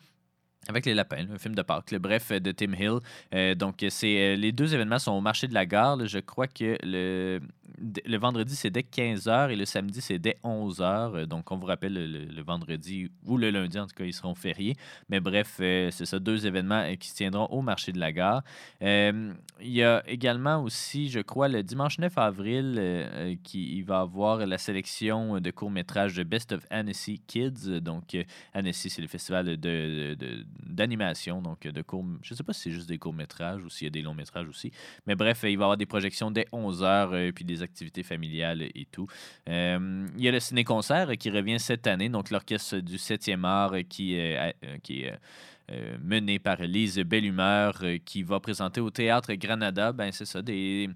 avec les lapins, un film de Pâques. Le bref, euh, de Tim Hill. Euh, donc, c'est euh, les deux événements sont au marché de la gare. Je crois que le, le vendredi, c'est dès 15h et le samedi, c'est dès 11h. Donc, on vous rappelle, le, vendredi ou le lundi, en tout cas, ils seront fériés. Mais bref, euh, c'est ça, deux événements euh, qui se tiendront au marché de la gare. Euh, il y a également aussi, je crois, le dimanche 9 avril, euh, euh, qui il va avoir la sélection de courts-métrages de Best of Annecy Kids. Donc, euh, Annecy, c'est le festival d'animation, donc de courts. Je ne sais pas si c'est juste des courts-métrages ou s'il y a des longs-métrages aussi. Mais bref, il va y avoir des projections dès 11h, puis des activités familiales et tout. Euh, il y a le ciné-concert qui revient cette année, donc l'orchestre du 7e art qui, est. euh, euh, mené par Lise Bellumeur, euh, qui va présenter au Théâtre Granada, ben c'est ça, ben,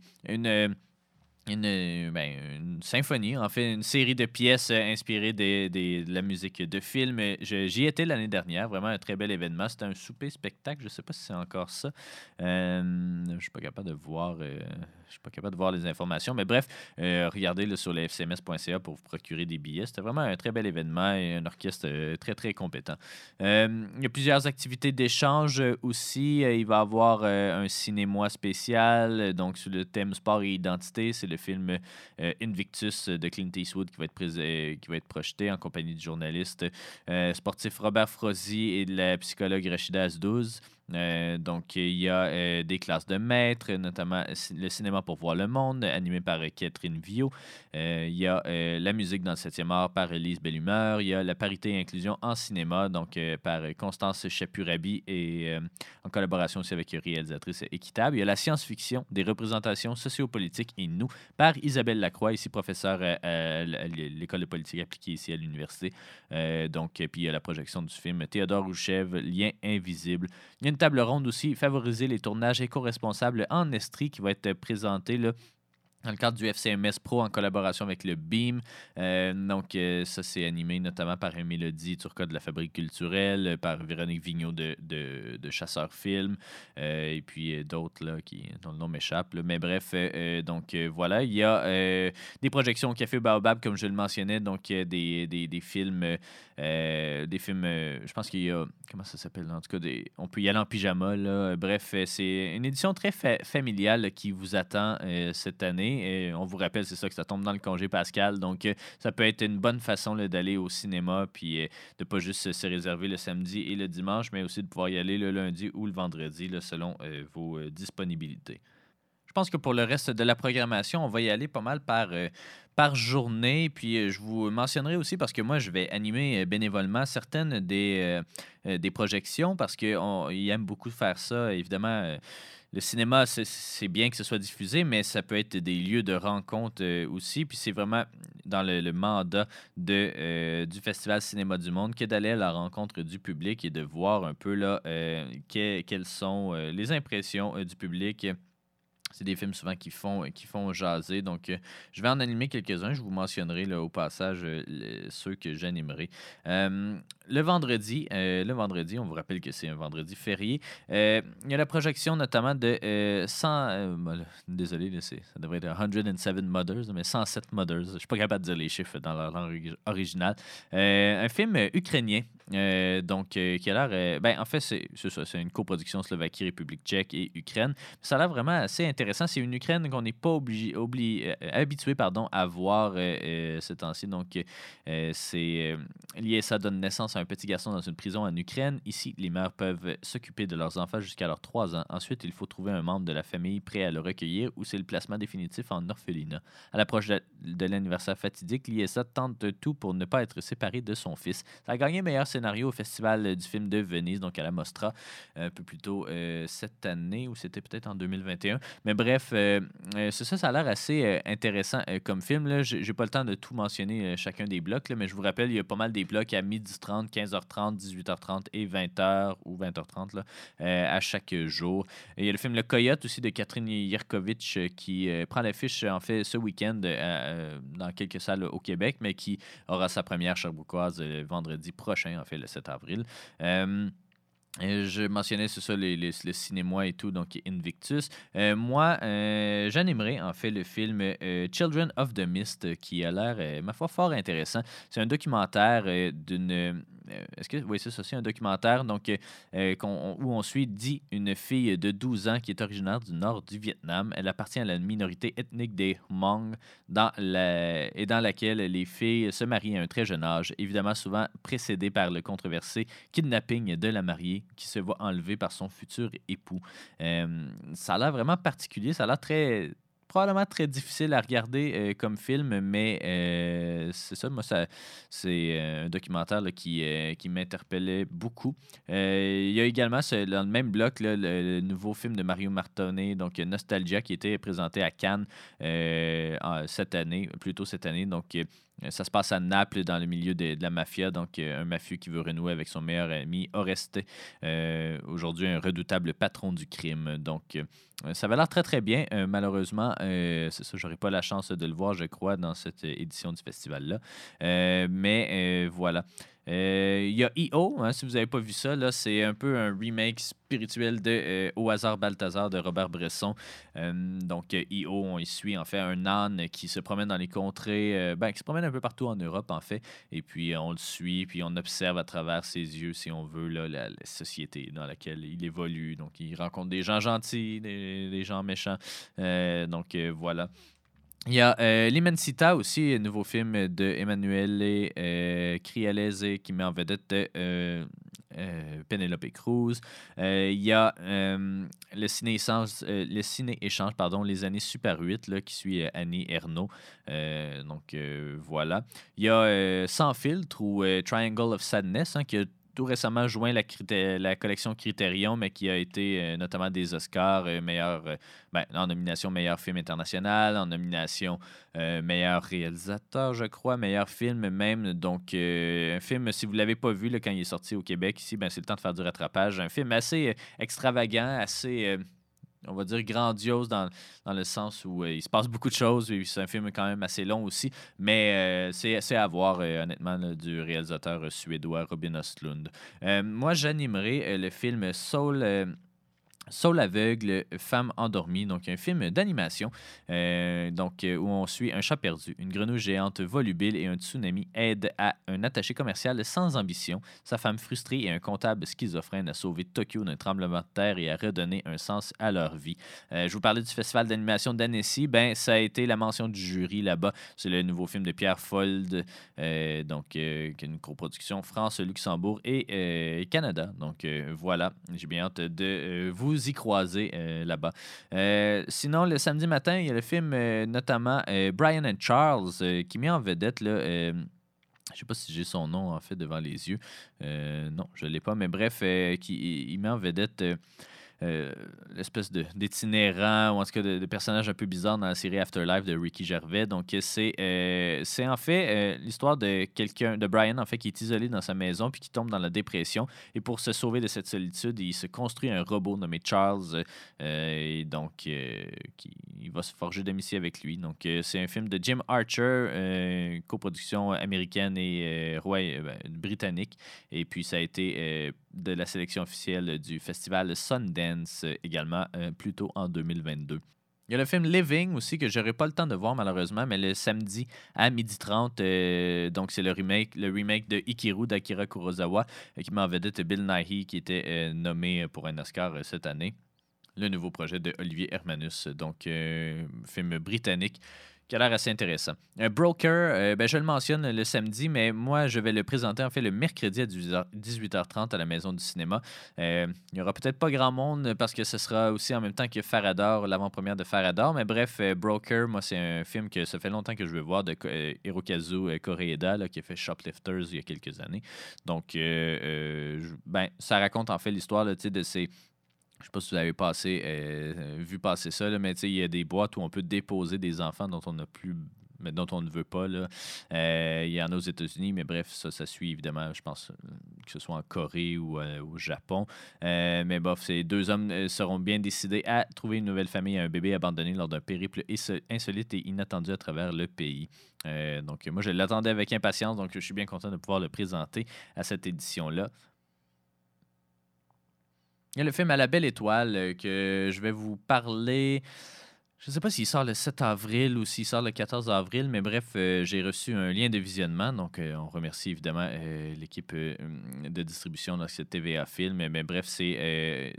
une symphonie, en fait, une série de pièces inspirées de la musique de film. J'y étais l'année dernière, vraiment un très bel événement. C'était un souper-spectacle, je ne sais pas si c'est encore ça. Je ne suis pas capable de voir. Je suis pas capable de voir les informations. Mais bref, euh, regardez là, sur le fcms.ca pour vous procurer des billets. C'était vraiment un très bel événement et un orchestre euh, très, très compétent. Euh, il y a plusieurs activités d'échange aussi. il va y avoir un cinéma spécial, donc sur le thème sport et identité. C'est le film Invictus de Clint Eastwood qui va être, projeté en compagnie du journaliste sportif Robert Frozy et de la psychologue Rachida Azdouz. Euh, donc, il y a euh, des classes de maîtres, notamment le cinéma pour voir le monde, animé par Catherine Vio. Euh, il y a la musique dans le 7e art par Elise Bellumeur. Il y a la parité et inclusion en cinéma, donc par Constance Chapurabi et en collaboration aussi avec réalisatrice équitable. Il y a la science-fiction, des représentations sociopolitiques et nous par Isabelle Lacroix, ici professeure à, l'école de politique appliquée ici à l'université. donc, puis il y a la projection du film Théodore Rouchev, Lien invisible. Il y a une table ronde aussi, favoriser les tournages éco-responsables en Estrie qui va être présenté là, dans le cadre du FCMS Pro en collaboration avec le BEAM. Euh, donc, euh, ça, c'est animé notamment par Mélodie Turcotte de la Fabrique culturelle, par Véronique Vigneault de, de, Chasseur Film, euh, et puis d'autres là, dont le nom m'échappe. Mais bref, donc voilà, il y a des projections au Café Baobab, comme je le mentionnais, donc des, des, des films, des films je pense qu'il y a, comment ça s'appelle, en tout cas, des, on peut y aller en pyjama. Là. Bref, c'est une édition très familiale qui vous attend cette année. Et on vous rappelle, c'est ça que ça tombe dans le congé pascal. Donc, euh, ça peut être une bonne façon d'aller au cinéma, puis euh, de pas juste se réserver le samedi et le dimanche, mais aussi de pouvoir y aller le lundi ou le vendredi, selon euh, vos disponibilités. Je pense que pour le reste de la programmation, on va y aller pas mal par, par journée. Puis je vous mentionnerai aussi, parce que moi, je vais animer bénévolement certaines des, des projections, parce qu'ils aiment beaucoup faire ça. Évidemment, le cinéma, c'est bien que ce soit diffusé, mais ça peut être des lieux de rencontre euh, aussi. Puis c'est vraiment dans le, mandat de, euh, du Festival Cinéma du Monde que d'aller à la rencontre du public et de voir un peu là, euh, quelles sont les impressions du public c'est des films souvent qui font, qui font jaser. Donc, euh, je vais en animer quelques-uns. Je vous mentionnerai au passage euh, ceux que j'animerai. Euh, le vendredi, le vendredi, on vous rappelle que c'est un vendredi férié. il y a la projection notamment de 100. désolé, ça devrait être 107 Mothers, mais 107 Mothers. Je ne suis pas capable de dire les chiffres dans leur langue originale. un film ukrainien euh, donc, euh, qui a. Euh, ben, en fait, c'est. C'est une coproduction Slovaquie, République tchèque et Ukraine. Ça a l'air vraiment assez intéressant. C'est une Ukraine qu'on n'est pas obligé, habitué pardon, à voir ce temps-ci. Donc, c'est lié, donne naissance à un petit garçon dans une prison en Ukraine. Ici, les mères peuvent s'occuper de leurs enfants jusqu'à leurs 3 ans. Ensuite, il faut trouver un membre de la famille prêt à le recueillir ou c'est le placement définitif en orphelinat. À l'approche de, l'anniversaire fatidique, l'ISA tente tout pour ne pas être séparé de son fils. Ça a meilleur scénario au Festival du film de Venise, donc à la Mostra, un peu plus tôt euh, cette année, ou c'était peut-être en 2021. Mais bref, euh, euh, ça, ça a l'air assez intéressant comme film. Je n'ai pas le temps de tout mentionner chacun des blocs, mais je vous rappelle, il y a pas mal des blocs à 12h30, 15h30, 18h30 et 20h ou 20h30 là, à chaque jour. Il y a le film Le Coyote aussi de Catherine Yerkovitch qui prend l'affiche en fait ce week-end dans quelques salles au Québec, mais qui aura sa première Sherbrookeoise vendredi prochain fait le 7 avril. Euh, je mentionnais, c'est ça, les, les, le cinéma et tout, donc Invictus. Euh, moi, euh, j'animerai en fait le film Children of the Mist, qui a l'air, ma foi, fort intéressant. C'est un documentaire d'une euh, est-ce que oui, c'est ça, c'est un documentaire donc, euh, euh, où on suit dit une fille de 12 ans qui est originaire du nord du Vietnam. Elle appartient à la minorité ethnique des Hmong et dans laquelle les filles se marient à un très jeune âge, évidemment souvent précédé par le controversé kidnapping de la mariée qui se voit enlever par son futur époux. ça a l'air vraiment particulier, ça a l'air très probablement très difficile à regarder euh, comme film, mais euh, c'est ça, moi, ça, c'est euh, un documentaire qui, qui m'interpellait beaucoup. il y a également, dans le même bloc, le, nouveau film de Mario Martonnet, donc Nostalgia, qui était présenté à Cannes cette année, plutôt cette année. Donc, ça se passe à Naples, dans le milieu de, la mafia. Donc, un mafieux qui veut renouer avec son meilleur ami, Oreste, aujourd'hui un redoutable patron du crime. Donc, ça va l'air très, très bien. malheureusement, c'est ça, j'aurai pas la chance de le voir, je crois, dans cette édition du festival-là. mais voilà. Euh, Il y a E.O., hein, si vous n'avez pas vu ça, là, c'est un peu un remake spirituel de euh, Au hasard Balthazar de Robert Bresson. Euh, donc, E.O., on y suit en fait un âne qui se promène dans les contrées, ben, qui se promène un peu partout en Europe en fait. Et puis, on le suit, puis on observe à travers ses yeux, si on veut, la, société dans laquelle il évolue. Donc, il rencontre des gens gentils, des, gens méchants. Donc, voilà. Il y a euh, aussi, un nouveau film de Emanuele euh, Crialese qui met en vedette euh, euh, Penelope Cruz. Euh, il y a le ciné-échange, pardon, Les années Super 8 là, qui suit Annie Ernaux. Donc voilà. Il y a Sans filtre ou Triangle of Sadness hein, qui a tout récemment joint la, collection Criterion, mais qui a été euh, notamment des Oscars, euh, meilleur, euh, ben, en nomination meilleur film international, en nomination meilleur réalisateur, je crois, meilleur film même. Donc, un film, si vous ne l'avez pas vu quand il est sorti au Québec, ici, ben, c'est le temps de faire du rattrapage. Un film assez extravagant, assez. On va dire grandiose dans, dans le sens où euh, il se passe beaucoup de choses. C'est un film quand même assez long aussi, mais euh, c'est à voir, euh, honnêtement, du réalisateur suédois Robin Östlund. Euh, moi, j'animerai le film Soul. Soul aveugle, femme endormie, donc un film d'animation, euh, donc euh, où on suit un chat perdu, une grenouille géante volubile et un tsunami aide à un attaché commercial sans ambition, sa femme frustrée et un comptable schizophrène à sauver Tokyo d'un tremblement de terre et à redonner un sens à leur vie. Euh, je vous parlais du festival d'animation d'Annecy, ben ça a été la mention du jury là-bas. C'est le nouveau film de Pierre Fold, donc qui est une coproduction France, Luxembourg et Canada. Donc voilà, j'ai bien hâte de euh, y croiser euh, là-bas. Euh, sinon, le samedi matin, il y a le film euh, notamment Brian and Charles qui met en vedette là, je sais pas si j'ai son nom en fait devant les yeux. Non, je l'ai pas. Mais bref, euh, qui, il met en vedette euh, l'espèce d'itinérant ou en tout cas de, personnage un peu bizarre dans la série Afterlife de Ricky Gervais. Donc euh, c'est euh, c'est en fait euh, l'histoire de quelqu'un, de Brian en fait, qui est isolé dans sa maison puis qui tombe dans la dépression. Et pour se sauver de cette solitude, il se construit un robot nommé Charles. et donc qui, il va se forger d'amitié avec lui. Donc c'est un film de Jim Archer, coproduction américaine et roy- ben, britannique. Et puis, ça a été de la sélection officielle du festival Sundance euh, également, euh, plus tôt en 2022. Il y a le film Living aussi, que j'aurai pas le temps de voir malheureusement, mais le samedi à 12h30. euh, donc, c'est le remake, de Ikiru d'Akira Kurosawa, euh, qui en vedette Bill Nighy, qui était nommé pour un Oscar cette année. Le nouveau projet de Olivier Hermanus, donc film britannique qui a l'air assez intéressant. Broker, euh, ben, je le mentionne le samedi, mais moi, je vais le présenter en fait le mercredi à 18h 18h30 à la Maison du cinéma. Euh, il n'y aura peut-être pas grand monde parce que ce sera aussi en même temps que Farador, l'avant-première de Farador. Mais bref, euh, Broker, moi, c'est un film que ça fait longtemps que je veux voir de Hirokazu Koreeda, là, qui a fait Shoplifters il y a quelques années. Donc, ben, ça raconte en fait l'histoire de ces je sais pas si vous avez passé, euh, vu passer ça, mais il y a des boîtes où on peut déposer des enfants dont on n'a plus mais dont on ne veut pas. Euh, il y en a aux États-Unis, mais bref, ça, ça suit évidemment, je pense, euh, que ce soit en Corée ou euh, au Japon. Euh, mais bof, ces deux hommes euh, seront bien décidés à trouver une nouvelle famille à un bébé abandonné lors d'un périple inso- insolite et inattendu à travers le pays. Euh, donc, moi, je l'attendais avec impatience, donc je suis bien content de pouvoir le présenter à cette édition-là. Il y a le film À la belle étoile euh, que je vais vous parler. Je ne sais pas s'il sort le 7 avril ou s'il sort le 14 avril, mais bref, euh, j'ai reçu un lien de visionnement. Donc, euh, on remercie évidemment l'équipe de distribution de cette TVA Film. Mais, bref, c'est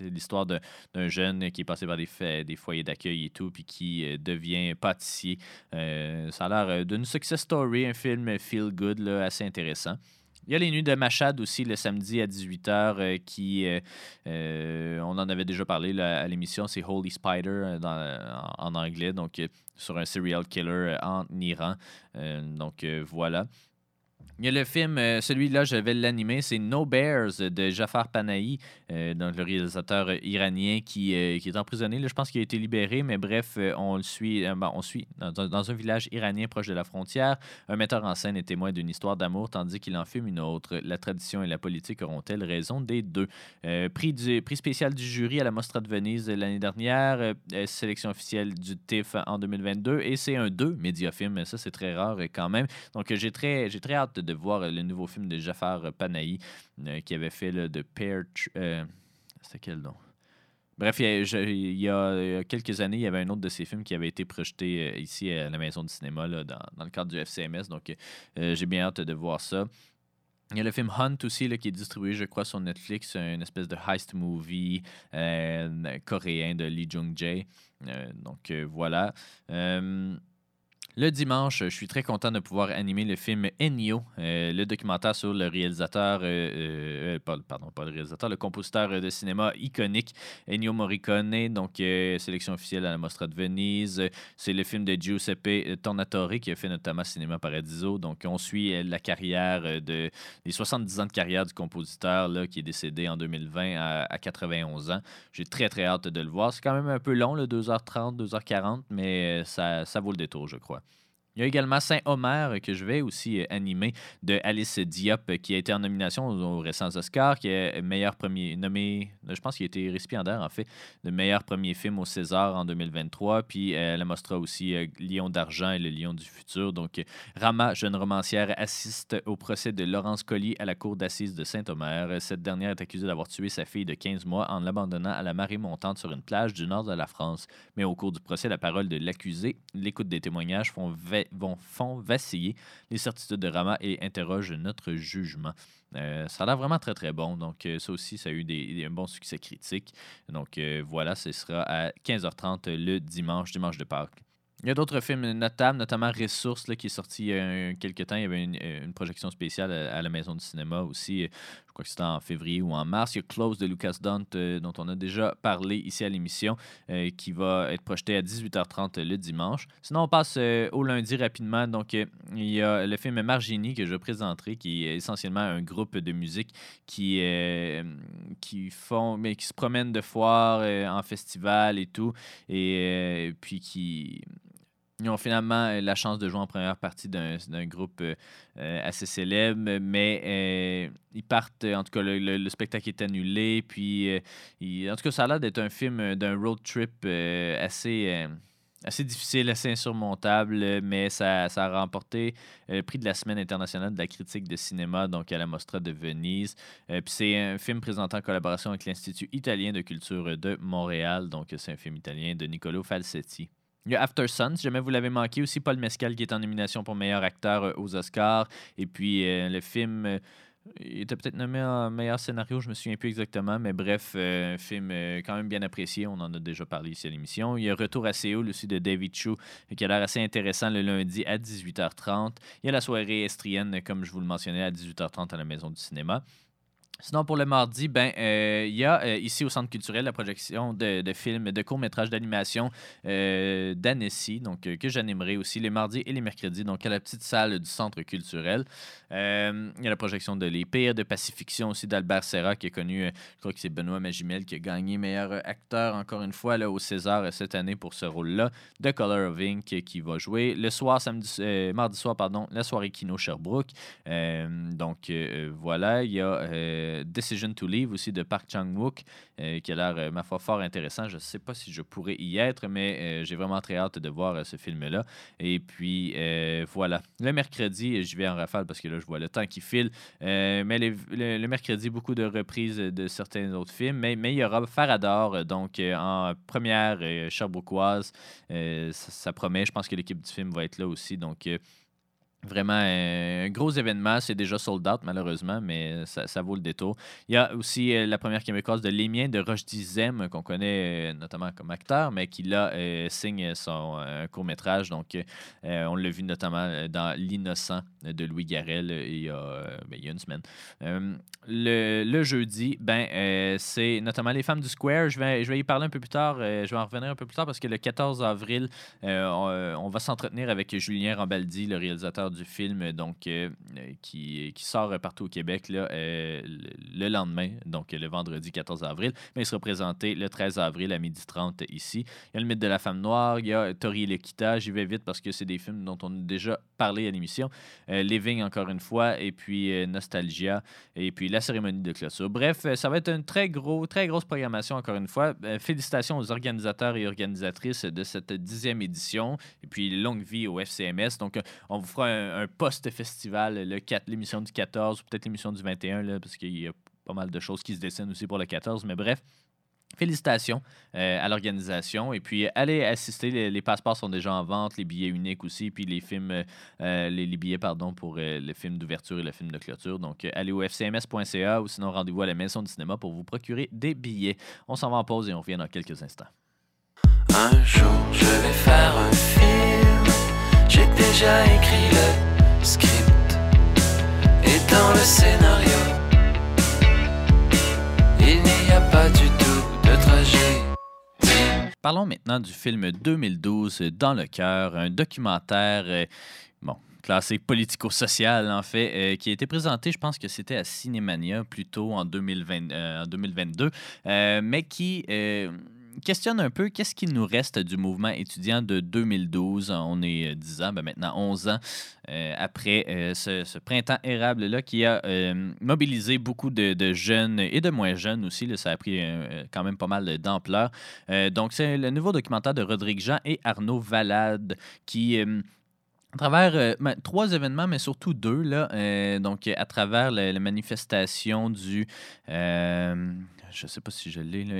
l'histoire d'un jeune qui est passé par des, foyers d'accueil et tout, puis qui devient pâtissier. Ça a l'air d'une success story, un film feel good, assez intéressant. Il y a les nuits de Machad aussi le samedi à 18h qui, euh, euh, on en avait déjà parlé à l'émission, c'est Holy Spider euh, en, en anglais, donc euh, sur un serial killer euh, en Iran. Euh, donc euh, voilà. Il y a le film, euh, celui-là, je vais l'animer, c'est No Bears de Jafar Panahi, euh, donc le réalisateur iranien qui, euh, est emprisonné. Je pense qu'il a été libéré, mais bref, on le suit, dans, un- village iranien proche de la frontière. Un metteur en scène est témoin d'une histoire d'amour tandis qu'il en fume une autre. La tradition et la politique auront-elles raison des deux? Prix, spécial du jury à la Mostra de Venise l'année dernière, sélection officielle du TIFF en 2022, et c'est un 2 médiafilm. Ça, c'est très rare quand même. Donc, j'ai très, j'ai très hâte hâte de voir le nouveau film de Jafar Panahi euh, qui avait fait le de Pear. Euh, C'était quel nom? Bref, il y, a, il y a- quelques années, il y avait un autre de ces films qui avait été projeté euh, ici à la Maison du cinéma dans, dans le cadre du FCMS. Donc, euh, j'ai bien hâte de voir ça. Il y a le film Hunt aussi là, qui est distribué, je crois, sur Netflix, une espèce de heist movie euh, coréen de Lee Jung-jae. Euh, donc euh, voilà. Le dimanche, je suis très content de pouvoir animer le film Ennio, euh, le documentaire sur le réalisateur, euh, euh, pardon, pas le réalisateur, le compositeur de cinéma iconique Ennio Morricone, donc sélection officielle à la Mostra de Venise. C'est le film de Giuseppe Tornatore qui a fait notamment Cinéma Paradiso. Donc on suit la carrière de les 70 ans de carrière du compositeur là, qui est décédé en 2020 à, à 91 ans. J'ai très très hâte de le voir. C'est quand même un peu long, là, 2h30, 2h40, mais ça, ça vaut le détour, je crois. Il y a également Saint-Omer euh, que je vais aussi euh, animer de Alice Diop euh, qui a été en nomination aux, récents Oscars, qui est meilleur premier nommé, je pense qu'il a été récipiendaire en fait, de meilleur premier film au César en 2023. Puis elle mostra aussi Lion d'argent et le Lion du futur. Donc Rama, jeune romancière, assiste au procès de Laurence Collier à la cour d'assises de Saint-Omer. Cette dernière est accusée d'avoir tué sa fille de 15 mois en l'abandonnant à la marée montante sur une plage du nord de la France. Mais au cours du procès, la parole de l'accusé, l'écoute des témoignages font, vont, font vaciller les certitudes de Rama et interrogent notre jugement. Euh, ça a l'air vraiment très très bon. Donc, euh, ça aussi, ça a eu des, un bon succès critique. Donc, euh, voilà, ce sera à 15h30 le dimanche, dimanche de Pâques. Il y a d'autres films notables, notamment Ressources, là, qui est sorti il y a quelques temps. Il y avait une, une projection spéciale à, à la Maison du cinéma aussi. Que c'était en février ou en mars. Il y a Close de Lucas Dont, euh, dont on a déjà parlé ici à l'émission, euh, qui va être projeté à 18h30 le dimanche. Sinon, on passe euh, au lundi rapidement. Donc, il y a le film Margini que je présenterai, qui est essentiellement un groupe de musique qui, qui font, mais qui se promènent de foire en festival et tout, et puis qui ils ont finalement euh, la chance de jouer en première partie d'un groupe euh, euh, assez célèbre, mais ils partent, en tout cas, le, le- le spectacle est annulé, puis en tout cas, ça a l'air d'être un film d'un road trip assez, difficile, assez insurmontable, mais ça, a remporté le prix de la Semaine internationale de la critique de cinéma, donc à la Mostra de Venise. Puis c'est un film présenté en collaboration avec l'Institut italien de culture de Montréal, donc c'est un film italien de Niccolo Falsetti. Il y a After Sun, si jamais vous l'avez manqué, aussi Paul Mescal qui est en nomination pour meilleur acteur euh, aux Oscars. Et puis euh, le film, euh, il était peut-être nommé en meilleur scénario, je me souviens plus exactement, mais bref, un film quand même bien apprécié, on en a déjà parlé ici à l'émission. Il y a Retour à Séoul aussi de David Chu, qui a l'air assez intéressant le lundi à 18h30. Il y a la soirée estrienne, comme je vous le mentionnais, à 18h30 à la Maison du cinéma. Sinon, pour le mardi, ben, euh, il y a euh, ici au Centre culturel la projection de, de films, de courts-métrages d'animation euh, d'Annecy, donc euh, que j'animerai aussi les mardis et les mercredis, donc à la petite salle du Centre culturel. Il y a la projection de Les Pires, de Pacifiction aussi d'Albert Serra, qui est connu, je crois que c'est Benoît Magimel qui a gagné meilleur acteur, encore une fois, là, au César cette année pour ce rôle-là. The Color of Ink qui va jouer. Le soir, samedi, mardi soir, pardon, la soirée Kino Sherbrooke. Donc voilà, il y a euh, Decision to Leave aussi de Park Chang-wook euh, qui a l'air, euh, ma foi, fort intéressant. Je ne sais pas si je pourrais y être, mais j'ai vraiment très hâte de voir ce film-là. Et puis voilà. Le mercredi, je vais en rafale parce que là, je vois le temps qui file. Mais le, mercredi, beaucoup de reprises de certains autres films. Mais, il y aura Farador, donc en première Sherbrookeoise. Ça, ça promet. Je pense que l'équipe du film va être là aussi. Donc. Vraiment euh, un gros événement. C'est déjà sold out, malheureusement, mais ça, vaut le détour. Il y a aussi euh, la première québécoise de Les Miens de Rochdy Zem, qu'on connaît euh, notamment comme acteur, mais qui là signe son court-métrage. Donc, on l'a vu notamment dans L'Innocent de Louis Garrel il, y a, euh, ben, il y a une semaine. Le, jeudi, ben, c'est notamment Les Femmes du Square. Je vais, je vais y parler un peu plus tard. je vais en revenir un peu plus tard parce que le 14 avril, on, on va s'entretenir avec Julien Rambaldi, le réalisateur du film, donc euh, qui, qui sort partout au Québec euh, le, le lendemain, donc le vendredi 14 avril. Mais il sera présenté le 13 avril à 12h30 ici. Il y a le mythe de la femme noire, il y a Tori l'Equita. J'y vais vite parce que c'est des films dont on a déjà parlé à l'émission. Euh, Living, encore une fois, et puis Nostalgia, et puis la cérémonie de clôture. Bref, ça va être une très, gros, très grosse programmation, encore une fois. Félicitations aux organisateurs et organisatrices de cette dixième édition, et puis longue vie au FCMS. Donc, on vous fera un, un post-festival, le 4 l'émission du 14 ou peut-être l'émission du 21, là, parce qu'il y a pas mal de choses qui se dessinent aussi pour le 14. Mais bref, Félicitations euh, à l'organisation. Et puis, allez assister. Les, passeports sont déjà en vente, les billets uniques aussi, puis les films, euh, les, billets, pardon, pour euh, le film d'ouverture et le film de clôture. Donc, euh, allez au fcms.ca ou sinon rendez-vous à la Maison du cinéma pour vous procurer des billets. On s'en va en pause et on revient dans quelques instants. Un jour, je vais faire un. J'ai déjà écrit le script et dans le scénario, il n'y a pas du tout de trajet. Parlons maintenant du film 2012 Dans le cœur, un documentaire, euh, bon, classé politico-social en fait, euh, qui a été présenté, je pense que c'était à Cinémania plus tôt en, 2020, euh, en 2022, euh, mais qui questionne un peu qu'est-ce qu'il nous reste du mouvement étudiant de 2012. On est euh, 10 ans, ben maintenant 11 ans euh, après euh, ce, printemps érable-là qui a euh, mobilisé beaucoup de, jeunes et de moins jeunes aussi. ça a pris euh, quand même pas mal d'ampleur. Euh, donc, c'est le nouveau documentaire de Rodrigue Jean et Arnaud Valade qui. À travers euh, trois événements, mais surtout deux, là, euh, donc à travers la, la manifestation du. euh, je sais pas si je l'ai, là.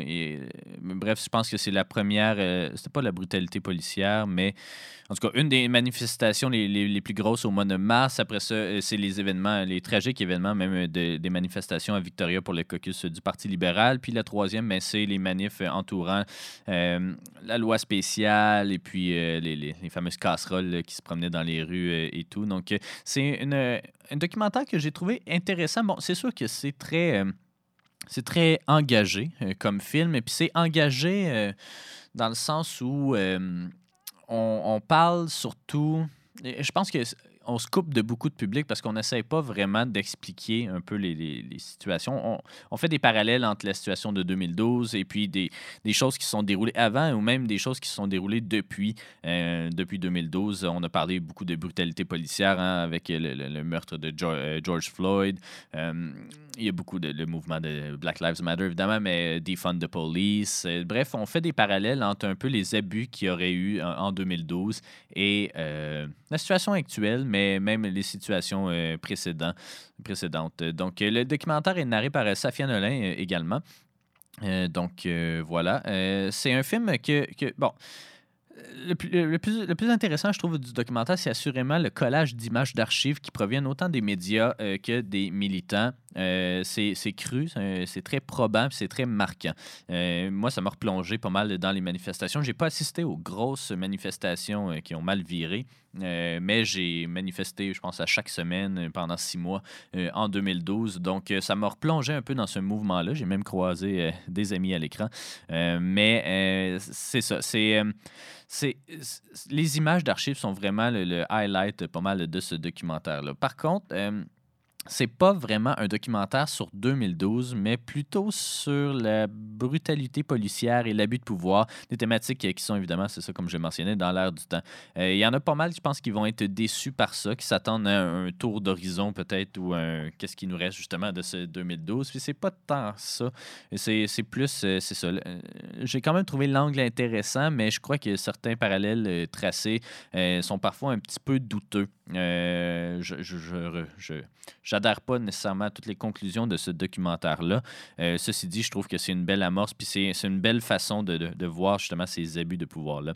bref, je pense que c'est la première. C'était pas la brutalité policière, mais en tout cas, une des manifestations les, les- plus grosses au mois de mars. Après ça, euh, c'est les événements, les tragiques événements, même euh, de- des manifestations à Victoria pour le caucus du Parti libéral. Puis la troisième, ben, c'est les manifs euh, entourant la loi spéciale et puis les, les- fameuses casseroles qui se promenaient dans les rues et tout. Donc, c'est un documentaire que j'ai trouvé intéressant. Bon, c'est sûr que c'est très. c'est très engagé comme film, et puis c'est engagé dans le sens où on, parle surtout. Je pense que on se coupe de beaucoup de public parce qu'on n'essaie pas vraiment d'expliquer un peu les, situations. On, fait des parallèles entre la situation de 2012 et puis des, choses qui se sont déroulées avant ou même des choses qui se sont déroulées depuis, euh, depuis 2012. On a parlé beaucoup de brutalité policière hein, avec le, meurtre de euh, George Floyd. Euh, il y a beaucoup de le mouvement de Black Lives Matter, évidemment, mais Defund the Police. Euh, bref, on fait des parallèles entre un peu les abus qu'il y aurait eu en, en 2012 et euh, la situation actuelle, mais même les situations euh, précédentes. Donc, euh, le documentaire est narré par euh, Safia Nolin euh, également. Euh, donc, euh, voilà. Euh, c'est un film que, que bon, le plus, le, plus, intéressant, je trouve, du documentaire, c'est assurément le collage d'images d'archives qui proviennent autant des médias euh, que des militants. Euh, c'est cru, c'est très puis c'est très marquant. Euh, moi, ça m'a replongé pas mal dans les manifestations. J'ai pas assisté aux grosses manifestations euh, qui ont mal viré, euh, mais j'ai manifesté, je pense, à chaque semaine pendant six mois en 2012. Donc, ça m'a replongé un peu dans ce mouvement-là. J'ai même croisé des amis à l'écran. Mais c'est ça. C'est. les images d'archives sont vraiment le, highlight pas mal de ce documentaire-là. Par contre, c'est pas vraiment un documentaire sur 2012, mais plutôt sur la brutalité policière et l'abus de pouvoir, des thématiques euh, qui sont évidemment, c'est ça comme je mentionnais, dans l'air du temps. Euh, Il y en a pas mal, je pense, qui vont être déçus par ça, qui s'attendent à un tour d'horizon peut-être ou un qu'est-ce qui nous reste justement de ce 2012. Puis c'est pas tant ça. C'est c'est plus, euh, c'est ça. J'ai quand même trouvé l'angle intéressant, mais je crois que certains parallèles tracés sont parfois un petit peu douteux. Euh, je, j'adhère pas nécessairement à toutes les conclusions de ce documentaire-là. Euh, ceci dit, je trouve que c'est une belle amorce, puis c'est, une belle façon de, de- voir justement ces abus de pouvoir-là.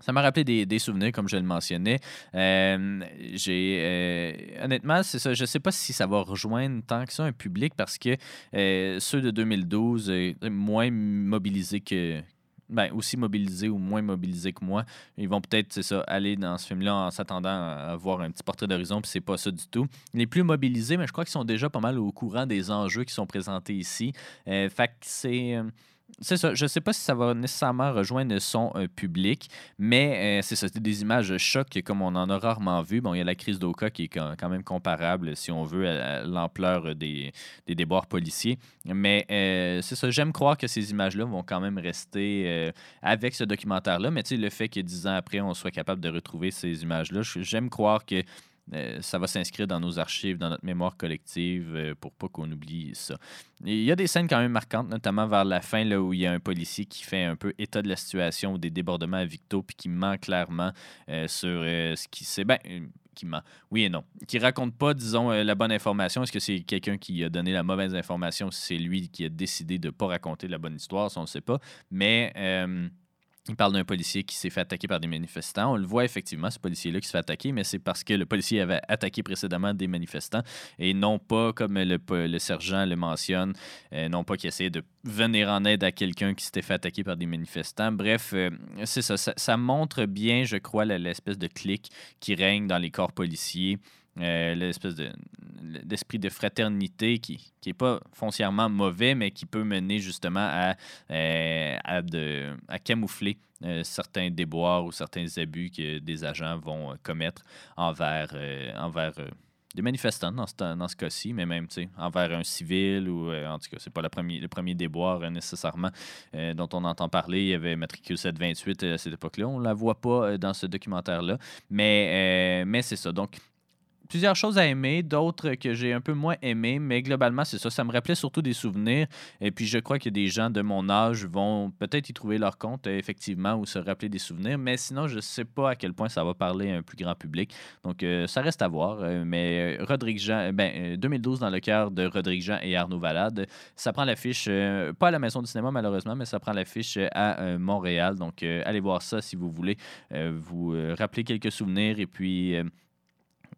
Ça m'a rappelé des, souvenirs, comme je le mentionnais. Euh, euh, honnêtement, c'est ça. Je sais pas si ça va rejoindre tant que ça un public parce que ceux de 2012, euh, moins mobilisés que, ben, aussi mobilisés ou moins mobilisés que moi, ils vont peut-être, c'est ça, aller dans ce film-là en s'attendant à voir un petit portrait d'horizon, puis c'est pas ça du tout. Les plus mobilisés, mais je crois qu'ils sont déjà pas mal au courant des enjeux qui sont présentés ici. Euh, fait que c'est. C'est ça. Je sais pas si ça va nécessairement rejoindre son euh, public, mais euh, c'est ça. C'est des images choc comme on en a rarement vu. Bon, il y a la crise d'Oka qui est quand même comparable, si on veut, à, l'ampleur des, des déboires policiers. Mais euh, c'est ça. J'aime croire que ces images-là vont quand même rester avec ce documentaire-là. Mais le fait que dix ans après, on soit capable de retrouver ces images-là, j'aime croire que euh, ça va s'inscrire dans nos archives, dans notre mémoire collective, euh, pour pas qu'on oublie ça. Il y a des scènes quand même marquantes, notamment vers la fin, là, où il y a un policier qui fait un peu état de la situation ou des débordements à Victo, puis qui ment clairement euh, sur ce qui s'est. Ben, qui ment. Oui et non. Qui raconte pas, disons, la bonne information. Est-ce que c'est quelqu'un qui a donné la mauvaise information? C'est lui qui a décidé de pas raconter la bonne histoire, ça, on ne sait pas. Mais. Il parle d'un policier qui s'est fait attaquer par des manifestants. On le voit effectivement, ce policier-là qui se fait attaquer, mais c'est parce que le policier avait attaqué précédemment des manifestants et non pas, comme le, sergent le mentionne, euh, non pas qu'il essayait de venir en aide à quelqu'un qui s'était fait attaquer par des manifestants. Bref, euh, c'est ça, ça, ça montre bien, je crois, l'espèce de clique qui règne dans les corps policiers. Euh, l'espèce de- d'esprit de fraternité qui n'est pas foncièrement mauvais, mais qui peut mener justement à, euh, à, camoufler euh, certains déboires ou certains abus que des agents vont euh, commettre envers, envers des manifestants dans ce, dans ce cas-ci, mais même envers un civil ou en tout cas, c'est pas le premier, le premier déboire nécessairement dont on entend parler. Il y avait matricule 728 euh, à cette époque-là. On la voit pas dans ce documentaire-là, mais, mais c'est ça. Donc, plusieurs choses à aimer, d'autres que j'ai un peu moins aimé, mais globalement, c'est ça. Ça me rappelait surtout des souvenirs. Et puis, je crois que des gens de mon âge vont peut-être y trouver leur compte, effectivement, ou se rappeler des souvenirs. Mais sinon, je ne sais pas à quel point ça va parler à un plus grand public. Donc, euh, ça reste à voir. Euh, mais euh, Rodrigue Jean, ben, euh, 2012 dans le cœur de Rodrigue Jean et Arnaud Valade, ça prend l'affiche, pas à la Maison du cinéma, malheureusement, mais ça prend l'affiche à Montréal. Donc, allez voir ça si vous voulez vous rappeler quelques souvenirs et puis.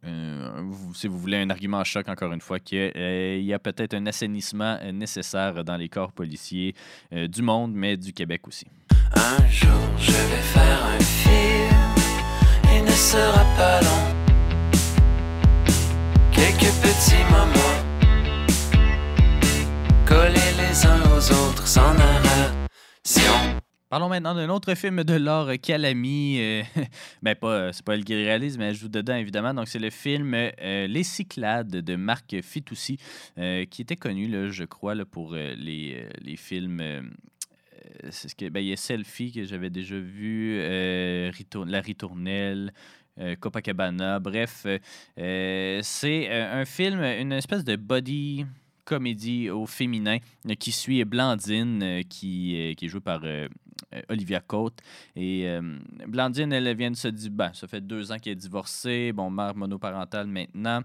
Euh, euh, si vous voulez un argument à choc, encore une fois, qu'il y a peut-être un assainissement euh, nécessaire dans les corps policiers euh, du monde, mais du Québec aussi. Un jour, je vais faire un film. Il ne sera pas long. Quelques petits moments. Collés les uns aux autres sans narration. Parlons maintenant d'un autre film de Laure Calamy. euh, ben, pas, euh, c'est pas elle qui réalise, mais elle joue dedans, évidemment. Donc, c'est le film euh, Les Cyclades de Marc Fitoussi, euh, qui était connu, là, je crois, là, pour les, les films. c'est ce que, ben, il y a Selfie que j'avais déjà vu, La Ritournelle. Copacabana, bref, c'est un film, une espèce de body comédie au féminin qui suit Blandine, qui, qui est jouée par Olivia Cote. Et euh, Blandine, elle vient de se dire, ben, ça fait deux ans qu'elle est divorcée, bon, mère monoparentale maintenant.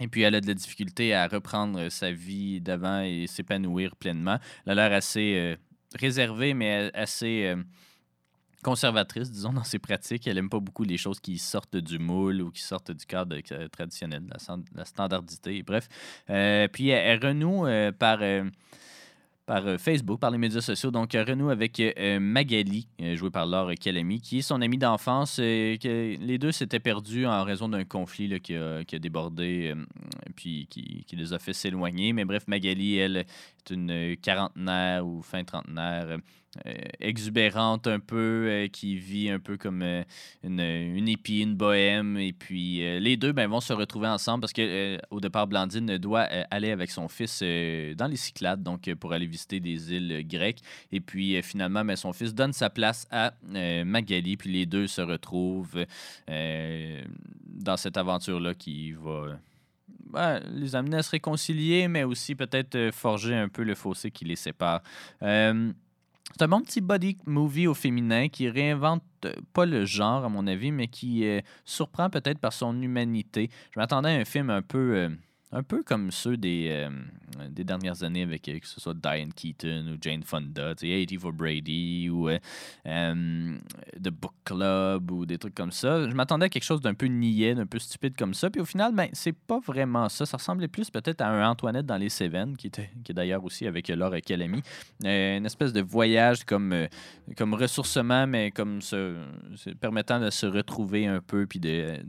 Et puis, elle a de la difficulté à reprendre sa vie d'avant et s'épanouir pleinement. Elle a l'air assez euh, réservée, mais assez euh, conservatrice, disons, dans ses pratiques. Elle aime pas beaucoup les choses qui sortent du moule ou qui sortent du cadre euh, traditionnel, la, la standardité. Bref. Euh, puis, elle, renoue euh, par... par euh, Facebook, par les médias sociaux. Donc, euh, renoue avec euh, Magali, jouée par Laure Calamy, qui est son amie d'enfance. que les deux s'étaient perdus en raison d'un conflit qui, a, débordé, puis qui les a fait s'éloigner. Mais bref, Magali, elle, une euh, quarantenaire ou fin trentenaire. euh, euh, exubérante un peu, qui vit un peu comme une, une une bohème. Et puis les deux ben, vont se retrouver ensemble parce que au départ, Blandine doit aller avec son fils dans les Cyclades, donc pour aller visiter des îles grecques. Et puis finalement, ben, son fils donne sa place à Magali, puis les deux se retrouvent dans cette aventure-là qui va ben, les amener à se réconcilier, mais aussi peut-être euh, forger un peu le fossé qui les sépare. Euh, c'est un bon petit body movie au féminin qui réinvente euh, pas le genre, à mon avis, mais qui surprend peut-être par son humanité. Je m'attendais à un film un peu, un peu comme ceux des, euh, des dernières années, avec euh, que ce soit Diane Keaton ou Jane Fonda, tu sais, 80 for Brady ou euh, The Book Club ou des trucs comme ça. Je m'attendais à quelque chose d'un peu niais, d'un peu stupide comme ça. Puis au final, ben, c'est pas vraiment ça. Ça ressemblait plus peut-être à un Antoinette dans les Cévennes, qui, était, qui est d'ailleurs aussi avec Laure Calamy. Une espèce de voyage comme, comme ressourcement, mais comme se, permettant de se retrouver un peu puis de,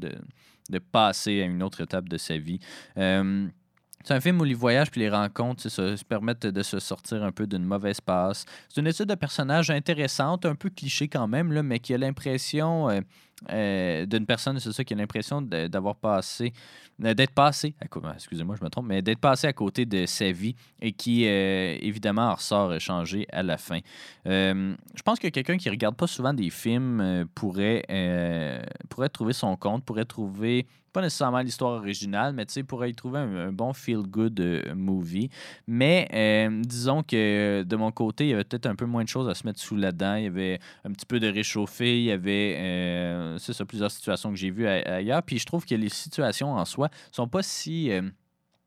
de passer à une autre étape de sa vie. Euh, c'est un film où les voyages puis les rencontres se permettent de se sortir un peu d'une mauvaise passe. C'est une étude de personnage intéressante, un peu cliché quand même, là, mais qui a l'impression euh, euh, d'une personne, c'est ça, qui a l'impression d'avoir passé, euh, d'être passé, excusez-moi, je me trompe, mais d'être passé à côté de sa vie et qui, euh, évidemment, en ressort changé à la fin. Je pense que quelqu'un qui regarde pas souvent des films pourrait, pourrait trouver son compte, pourrait trouver pas nécessairement l'histoire originale, mais tu pourrait y trouver un, bon feel-good movie. Mais disons que de mon côté, il y avait peut-être un peu moins de choses à se mettre sous la dent. Il y avait un petit peu de réchauffé, il y avait dans c'est ça, plusieurs situations que j'ai vues ailleurs. Puis je trouve que les situations en soi sont pas si euh,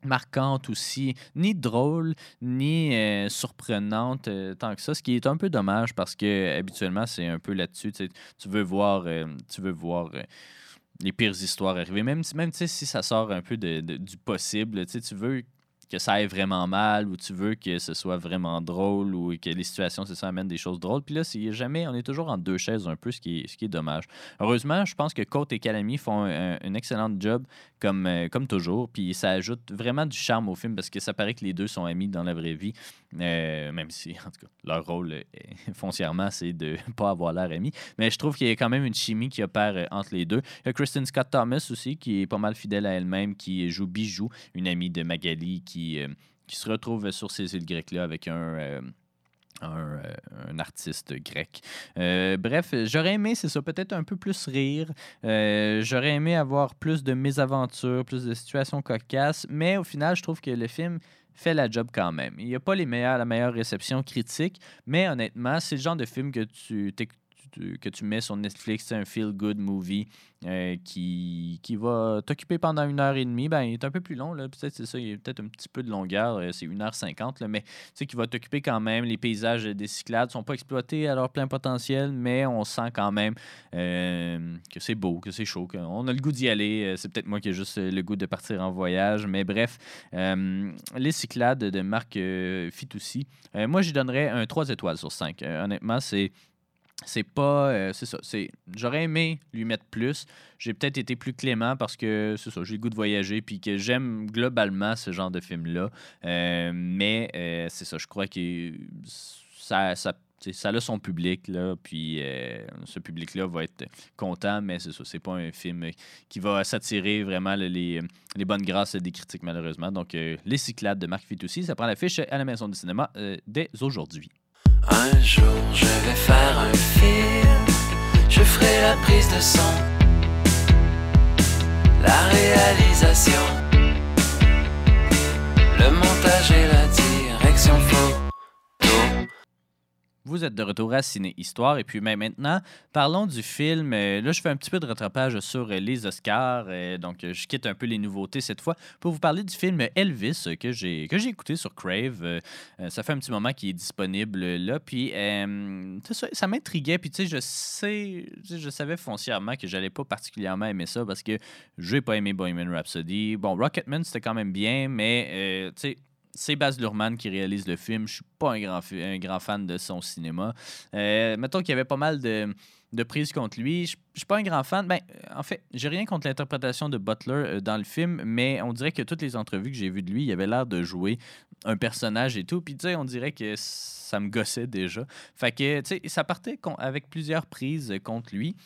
marquantes aussi, ni drôles, ni euh, surprenantes euh, tant que ça, ce qui est un peu dommage parce que habituellement c'est un peu là-dessus. Tu veux voir, euh, tu veux voir euh, les pires histoires arriver, même, même si ça sort un peu de- du possible, tu veux que ça aille vraiment mal ou tu veux que ce soit vraiment drôle ou que les situations, ça, amènent des choses drôles. Puis là, c'est jamais, on est toujours en deux chaises un peu, ce qui est, ce qui est dommage. Heureusement, je pense que Côte et Calamy font un, excellent job comme, euh, comme toujours. Puis ça ajoute vraiment du charme au film parce que ça paraît que les deux sont amis dans la vraie vie. Euh, même si, en tout cas, leur rôle euh, foncièrement, c'est de pas avoir l'air amis. Mais je trouve qu'il y a quand même une chimie qui opère entre les deux. Il y a Kristen Scott Thomas aussi, qui est pas mal fidèle à elle-même, qui joue Bijou, une amie de Magali qui, euh, qui se retrouve sur ces îles grecques-là avec un. euh, euh, un artiste grec. Bref, j'aurais aimé, c'est ça, peut-être un peu plus rire. J'aurais aimé avoir plus de mésaventures, plus de situations cocasses, mais au final, je trouve que le film fait la job quand même. Il n'y a pas les meilleurs, la meilleure réception critique, mais honnêtement, c'est le genre de film que tu, que tu mets sur Netflix, c'est un feel-good movie euh, qui, qui va t'occuper pendant une heure et demie. Ben, il est un peu plus long. Peut-être c'est ça, il y a peut-être un petit peu de longueur, euh, c'est 1h50, là, mais tu sais, qui va t'occuper quand même. Les paysages des Cyclades ne sont pas exploités à leur plein potentiel, mais on sent quand même euh, que c'est beau, que c'est chaud, qu'on a le goût d'y aller. C'est peut-être moi qui ai juste le goût de partir en voyage, mais bref, les Cyclades de Marc Fitoussi, moi, j'y donnerais un 3 étoiles sur 5. honnêtement, c'est. C'est pas. euh, c'est ça. C'est, j'aurais aimé lui mettre plus. J'ai peut-être été plus clément parce que c'est ça. J'ai le goût de voyager puis que j'aime globalement ce genre de film-là. Euh, mais euh, c'est ça. Je crois que ça, ça, ça a son public. Là, puis ce public-là va être content. Mais c'est ça. C'est pas un film qui va s'attirer vraiment le- les, bonnes grâces des critiques, malheureusement. Donc, Les Cyclades de Marc Fitoussi, ça prend l'affiche à la Maison du cinéma dès aujourd'hui. Un jour je vais faire un film, je ferai la prise de son, la réalisation, le montage et la direction. Vous êtes de retour à Ciné Histoire. Et puis ben, maintenant, parlons du film. Euh, là, je fais un petit peu de rattrapage sur euh, les Oscars. Euh, donc, je quitte un peu les nouveautés cette fois pour vous parler du film Elvis que j'ai écouté sur Crave. Ça fait un petit moment qu'il est disponible là. Puis, euh, ça, m'intriguait. Puis, tu sais, je sais, je savais foncièrement que j'allais pas particulièrement aimer ça parce que j'ai pas aimé Bohemian Rhapsody. Bon, Rocketman, c'était quand même bien, mais, tu sais, c'est Baz Luhrmann qui réalise le film. Je suis pas un grand, un grand fan de son cinéma. Euh, mettons qu'il y avait pas mal de, de prises contre lui. Je je suis pas un grand fan. Ben, en fait, j'ai rien contre l'interprétation de Butler euh, dans le film, mais on dirait que toutes les entrevues que j'ai vues de lui, il avait l'air de jouer un personnage et tout. Puis, tu sais, on dirait que ça me gossait déjà. Fait que, tu sais, ça partait avec plusieurs prises contre lui.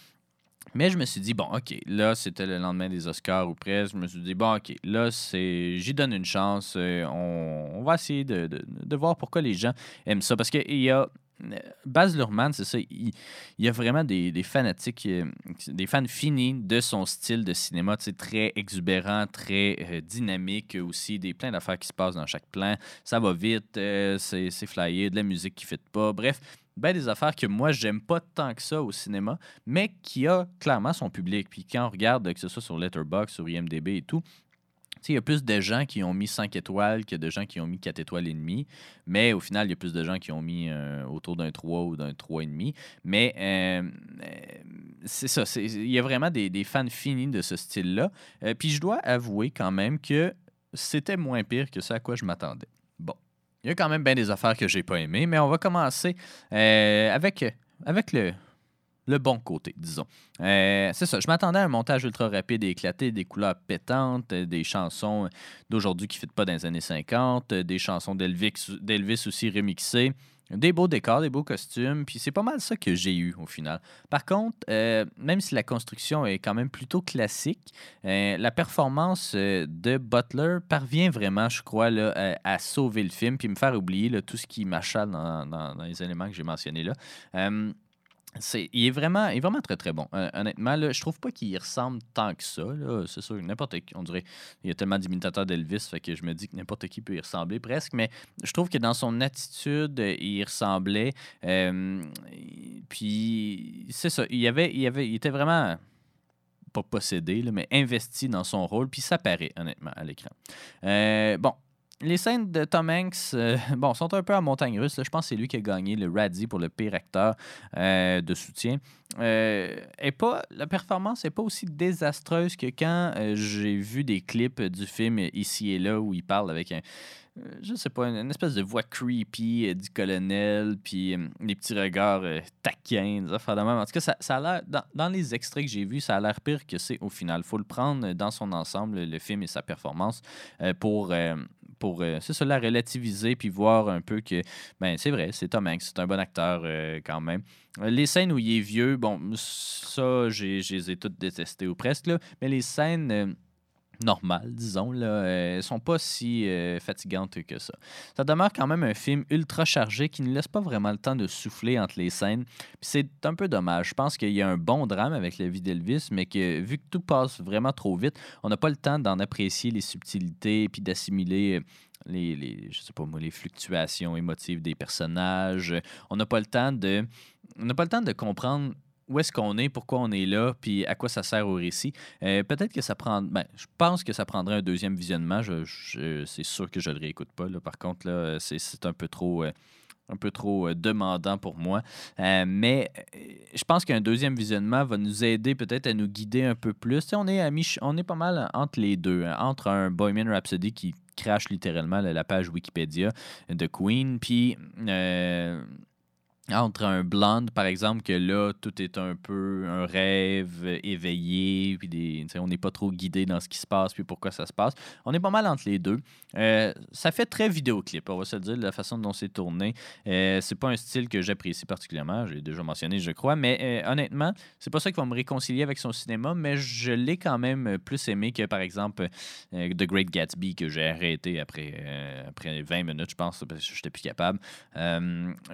Mais je me suis dit, bon, OK, là, c'était le lendemain des Oscars ou presque. Je me suis dit, bon, OK, là, c'est j'y donne une chance. on, on va essayer de, de- de voir pourquoi les gens aiment ça. Parce qu'il y a. euh, Baz Luhrmann, c'est ça, il, y a vraiment des, des fanatiques, euh, des fans finis de son style de cinéma, tu sais, très exubérant, très euh, dynamique aussi, des plein d'affaires qui se passent dans chaque plan. Ça va vite, euh, c'est flyé, de la musique qui ne pas. Bref, ben des affaires que moi, j'aime pas tant que ça au cinéma, mais qui a clairement son public. Puis quand on regarde, que ce soit sur Letterboxd, sur IMDb et tout, il y a plus de gens qui ont mis 5 étoiles que de gens qui ont mis 4 étoiles et demie. Mais au final, il y a plus de gens qui ont mis euh, autour d'un 3 ou d'un 3,5. Mais euh, euh, c'est ça. Il y a vraiment des, des fans finis de ce style-là. Puis je dois avouer quand même que c'était moins pire que ce à quoi je m'attendais. Bon. Il y a quand même bien des affaires que j'ai pas aimées, mais on va commencer euh, avec, le, bon côté, disons. Euh, c'est ça, je m'attendais à un montage ultra rapide et éclaté, des couleurs pétantes, euh, des chansons d'aujourd'hui qui ne fit pas dans les années 50, euh, des chansons d'Elvis aussi remixées, des beaux décors, des beaux costumes, puis c'est pas mal ça que j'ai eu au final. Par contre, euh, même si la construction est quand même plutôt classique, euh, la performance euh, de Butler parvient vraiment, je crois, à, sauver le film puis me faire oublier tout ce qui m'achale dans, dans- dans les éléments que j'ai mentionnés là. Euh, il, est vraiment, il est vraiment très très bon. Euh, honnêtement, là, je trouve pas qu'il ressemble tant que ça. C'est sûr, n'importe qui, on dirait, il y a tellement d'imitateurs d'Elvis, fait que je me dis que n'importe qui peut y ressembler presque, mais je trouve que dans son attitude, il ressemblait. Euh, puis, c'est ça, il, avait, il, avait, il était vraiment pas possédé, là, mais investi dans son rôle, puis ça paraît honnêtement à l'écran. Euh, bon, les scènes de Tom Hanks, euh, bon, sont un peu à montagne russe. Je pense que c'est lui qui a gagné le Raddy pour le pire acteur euh, de soutien. Euh, et pas, la performance n'est pas aussi désastreuse que quand j'ai vu des clips du film ici et là où il parle avec un, je sais pas, une, espèce de voix creepy du colonel, puis des petits regards taquins, de même. En tout cas, ça, ça a l'air, dans, dans, les extraits que j'ai vus, ça a l'air pire que c'est au final. Faut le prendre dans son ensemble, le film et sa performance, pour pour euh, la relativiser puis voir un peu que ben c'est vrai, c'est Tom Hanks, c'est un bon acteur euh, quand même. Les scènes où il est vieux, bon, ça, je les ai toutes détestées ou presque, là, mais les scènes euh, normales, disons, là, euh, sont pas si euh, fatigantes que ça. Ça demeure quand même un film ultra chargé qui ne laisse pas vraiment le temps de souffler entre les scènes. c'est un peu dommage. Je pense qu'il y a un bon drame avec la vie d'Elvis, mais que vu que tout passe vraiment trop vite, on n'a pas le temps d'en apprécier les subtilités puis d'assimiler. Les, les, je sais pas moi, les fluctuations émotives des personnages. On n'a pas de. On n'a pas le temps de comprendre où est-ce qu'on est, pourquoi on est là, puis à quoi ça sert au récit. Euh, peut-être que ça prend. Ben, je pense que ça prendrait un deuxième visionnement. C'est sûr que je ne le réécoute pas. Là. Par contre, là, c'est, un peu trop. Euh, un peu trop euh, demandant pour moi. mais je pense qu'un deuxième visionnement va nous aider peut-être à nous guider un peu plus. on, est à on est pas mal entre les deux, hein, entre un Bohemian Rhapsody qui crache littéralement la, page Wikipédia de Queen, puis entre un blonde, par exemple, que là, tout est un peu un rêve éveillé, puis des, on n'est pas trop guidé dans ce qui se passe, puis pourquoi ça se passe. On est pas mal entre les deux. Euh, ça fait très vidéoclip, on va se le dire, la façon dont c'est tourné. Euh, c'est pas un style que j'apprécie particulièrement, j'ai déjà mentionné, je crois, mais euh, honnêtement, c'est pas ça qui va me réconcilier avec son cinéma, mais je l'ai quand même plus aimé que, par exemple, The Great Gatsby, que j'ai arrêté après, après 20 minutes, je pense, parce que j'étais plus capable.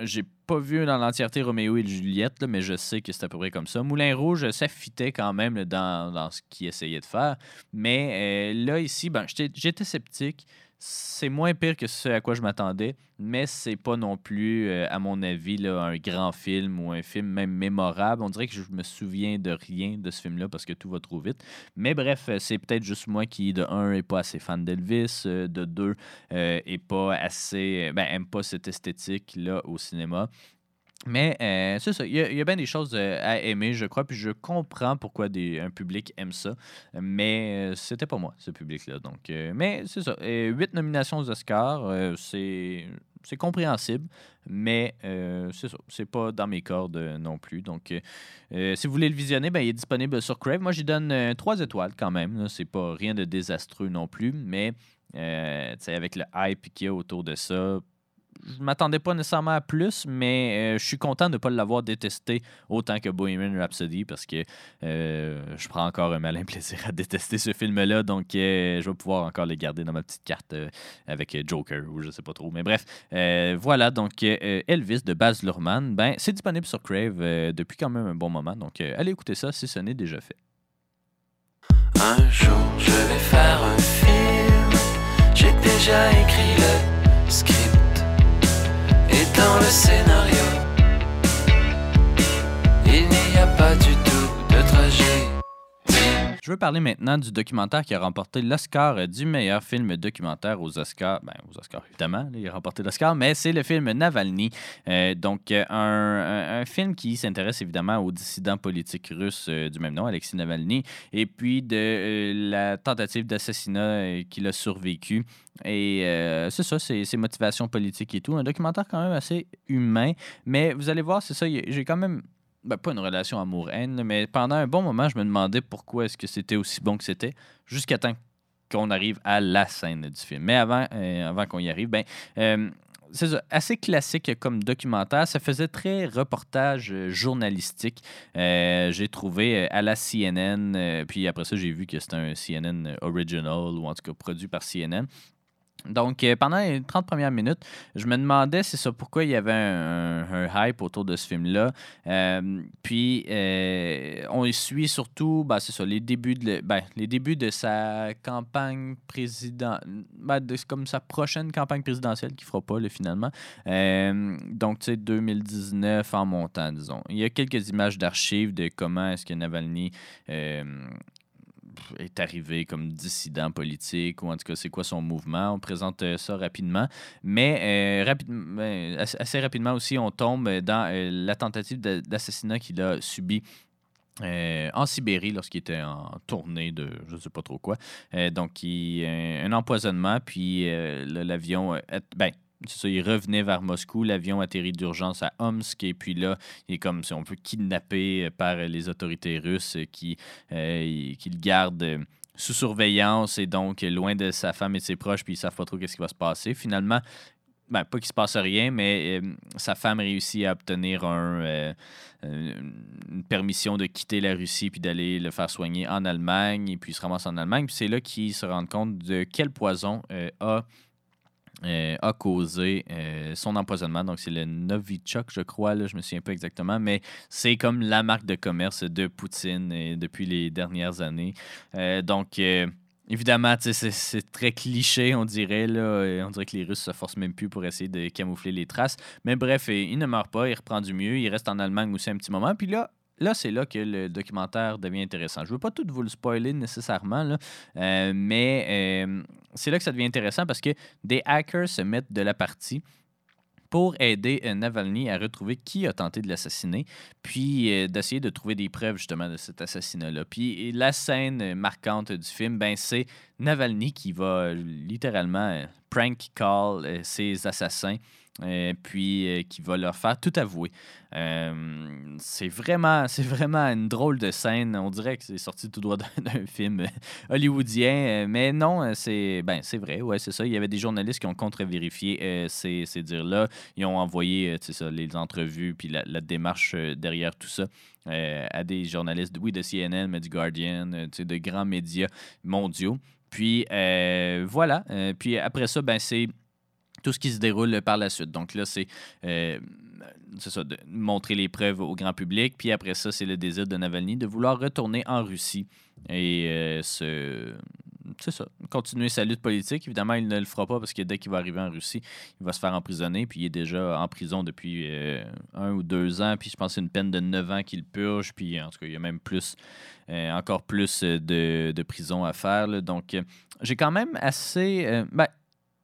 j'ai pas vu dans l'entièreté Roméo et Juliette, mais je sais que c'est à peu près comme ça. Moulin Rouge, ça quand même dans, dans, ce qu'il essayait de faire. Mais euh, là, ici, ben, j'étais sceptique c'est moins pire que ce à quoi je m'attendais, mais c'est pas non plus, euh, à mon avis, là, un grand film ou un film même mémorable. On dirait que je me souviens de rien de ce film-là parce que tout va trop vite. Mais bref, euh, c'est peut-être juste moi qui, de un, est pas assez fan d'Elvis, euh, de deux, est pas assez, ben, aime pas cette esthétique-là au cinéma. Mais euh, c'est ça, il y, a, bien des choses euh, à aimer, je crois, puis je comprends pourquoi un public aime ça, mais euh, c'était pas moi, ce public-là. Donc, mais c'est ça, huit nominations aux Oscars, c'est, c'est compréhensible, mais c'est ça, c'est pas dans mes cordes non plus. Donc, si vous voulez le visionner, ben, il est disponible sur Crave. Moi, j'y donne trois étoiles quand même, c'est pas rien de désastreux non plus, mais avec le hype qu'il y a autour de ça, je m'attendais pas nécessairement à plus, mais euh, je suis content de ne pas l'avoir détesté autant que Bohemian Rhapsody parce que euh, je prends encore un malin plaisir à détester ce film-là. Donc, euh, je vais pouvoir encore le garder dans ma petite carte avec Joker ou je sais pas trop. Mais bref, voilà. Donc, Elvis de Baz Luhrmann, ben, c'est disponible sur Crave depuis quand même un bon moment. Donc, allez écouter ça si ce n'est déjà fait. Un jour, je vais faire un film. J'ai déjà écrit le script dans le scénario. Il n'y a pas du tout de trajet. Je veux parler maintenant du documentaire qui a remporté l'Oscar du meilleur film documentaire aux Oscars. Ben, aux Oscars, évidemment, il a remporté l'Oscar, mais c'est le film Navalny. Euh, donc, un, un, film qui s'intéresse évidemment aux dissidents politiques russes euh, du même nom, Alexis Navalny, et puis de euh, la tentative d'assassinat qu'il a survécu. Et c'est ça, c'est ses motivations politiques et tout. Un documentaire quand même assez humain, mais vous allez voir, c'est ça, j'ai quand même ben, pas une relation amour-haine, mais pendant un bon moment, je me demandais pourquoi est-ce que c'était aussi bon que c'était, jusqu'à temps qu'on arrive à la scène du film. Mais avant, euh, avant qu'on y arrive, ben, euh, c'est assez classique comme documentaire. Ça faisait très reportage euh, journalistique. j'ai trouvé à la CNN, puis après ça, j'ai vu que c'était un CNN original, ou en tout cas produit par CNN. Donc, euh, pendant les 30 premières minutes, je me demandais, c'est ça, pourquoi il y avait un, hype autour de ce film-là. Euh, puis, euh, on suit surtout, ben, c'est ça, les débuts, de, ben, de sa campagne présidentielle, comme sa prochaine campagne présidentielle qu'il fera pas, finalement. Donc, tu sais, 2019 en montant, disons. Il y a quelques images d'archives de comment est-ce que Navalny est arrivé comme dissident politique, ou en tout cas, c'est quoi son mouvement? On présente euh, ça rapidement. Mais euh, ben, assez, rapidement aussi, on tombe dans euh, la tentative d'a- d'assassinat qu'il a subi. en Sibérie, lorsqu'il était en tournée de je ne sais pas trop quoi. Donc, il, un empoisonnement, puis l'avion. ben, il revenait vers Moscou, l'avion atterrit d'urgence à Omsk, et puis là, il est comme, si on peut, kidnappé euh, par les autorités russes euh, qui, euh, qui le gardent sous surveillance et donc loin de sa femme et de ses proches, puis ils savent pas trop qu'est-ce qui va se passer. Finalement, ben, pas qu'il se passe rien, mais sa femme réussit à obtenir un, une permission de quitter la Russie puis d'aller le faire soigner en Allemagne. Et puis il se ramasse en Allemagne. Puis c'est là qu'il se rend compte de quel poison a, euh, a causé euh, son empoisonnement. Donc c'est le Novichok, je crois, là, je me souviens pas exactement, mais c'est comme la marque de commerce de Poutine euh, depuis les dernières années. Donc. Évidemment, c'est très cliché, on dirait. Là. On dirait que les Russes se forcent même plus pour essayer de camoufler les traces. Mais bref, il ne meurt pas, il reprend du mieux, il reste en Allemagne aussi un petit moment. Puis là, là c'est là que le documentaire devient intéressant. Je ne veux pas tout vous le spoiler nécessairement, euh, mais euh, c'est là que ça devient intéressant parce que des hackers se mettent de la partie pour aider euh, Navalny à retrouver qui a tenté de l'assassiner, puis d'essayer de trouver des preuves justement de cet assassinat-là. Puis la scène marquante du film, ben, c'est Navalny qui va littéralement prank call ses assassins, euh, puis euh, qui va leur faire tout avouer. Euh, c'est vraiment, c'est vraiment une drôle de scène. On dirait que c'est sorti tout droit d'un film hollywoodien, mais non, c'est ben c'est vrai, ouais, c'est ça. Il y avait des journalistes qui ont contre-vérifié ces, ces dires-là. Ils ont envoyé, ça, les entrevues puis la, démarche derrière tout ça à des journalistes, oui, de CNN, mais du Guardian, de grands médias mondiaux. Puis voilà. Puis après ça, ben c'est tout ce qui se déroule par la suite. Donc là, c'est euh, c'est ça, de montrer les preuves au grand public. Puis après ça, c'est le désir de Navalny de vouloir retourner en Russie et euh. C'est ça, continuer sa lutte politique. Évidemment, il ne le fera pas parce que dès qu'il va arriver en Russie, il va se faire emprisonner. Puis il est déjà en prison depuis euh, un ou deux ans. Puis je pense que c'est une peine de neuf ans qu'il purge. Puis en tout cas, il y a même plus, euh, encore plus de, de prison à faire. Donc, j'ai quand même assez. ben,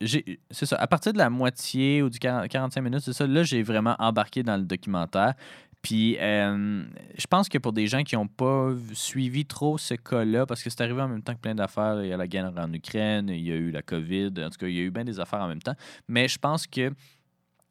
c'est ça. À partir de la moitié ou du 40 45 minutes, c'est ça. Là, j'ai vraiment embarqué dans le documentaire. Puis, euh, je pense que pour des gens qui n'ont pas suivi trop ce cas-là, parce que c'est arrivé en même temps que plein d'affaires, il y a la guerre en Ukraine, il y a eu la COVID, en tout cas, il y a eu bien des affaires en même temps. Mais je pense que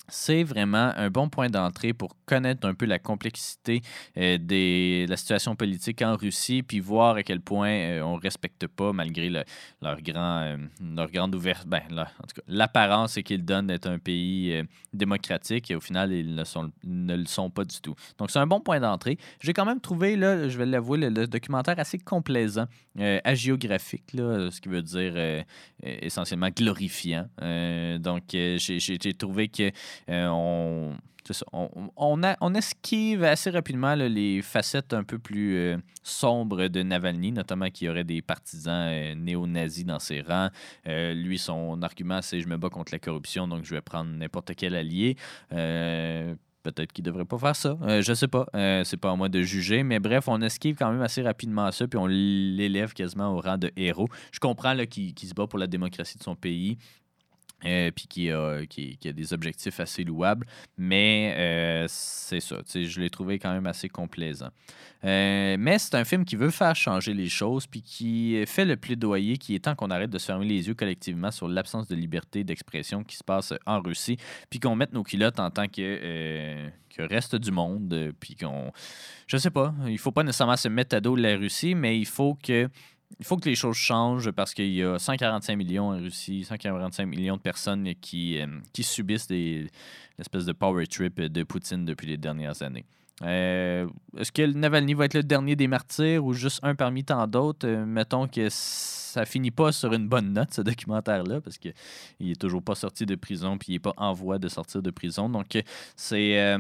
c'est vraiment un bon point d'entrée pour connaître un peu la complexité euh, des, de la situation politique en Russie, puis voir à quel point euh, on ne respecte pas, malgré le- leur, grand, euh, leur grande ouverture, ben, en tout cas, l'apparence qu'ils donnent d'être un pays démocratique, et au final, ils ne, sont, ne le sont pas du tout. Donc, c'est un bon point d'entrée. J'ai quand même trouvé, là, je vais l'avouer, le, le documentaire assez complaisant, agiographique, là, ce qui veut dire essentiellement glorifiant. Donc, j'ai trouvé que euh, on, esquive assez rapidement les facettes un peu plus euh, sombres de Navalny, notamment qu'il y aurait des partisans euh, néo-nazis dans ses rangs. Lui, son argument, c'est je me bats contre la corruption, donc je vais prendre n'importe quel allié. Peut-être qu'il devrait pas faire ça. Je sais pas. C'est pas à moi de juger. Mais bref, on esquive quand même assez rapidement ça. Puis on l'élève quasiment au rang de héros. Je comprends qu'il se bat pour la démocratie de son pays. Euh, puis qui a, qui, qui a des objectifs assez louables. Mais euh, c'est ça. Je l'ai trouvé quand même assez complaisant. Euh, mais c'est un film qui veut faire changer les choses, puis qui fait le plaidoyer qu'il est temps qu'on arrête de se fermer les yeux collectivement sur l'absence de liberté d'expression qui se passe en Russie, puis qu'on mette nos culottes en tant que, euh, que reste du monde, euh, puis qu'on... Je sais pas, il faut pas nécessairement se mettre à dos de la Russie, mais il faut que... Il faut que les choses changent parce qu'il y a 145 millions en Russie, 145 millions de personnes qui, euh, qui subissent des, l'espèce de power trip de Poutine depuis les dernières années. Euh, Est-ce que Navalny va être le dernier des martyrs ou juste un parmi tant d'autres? Euh, mettons que ça finit pas sur une bonne note, ce documentaire-là, parce qu'il est toujours pas sorti de prison puis il est pas en voie de sortir de prison. Donc, c'est.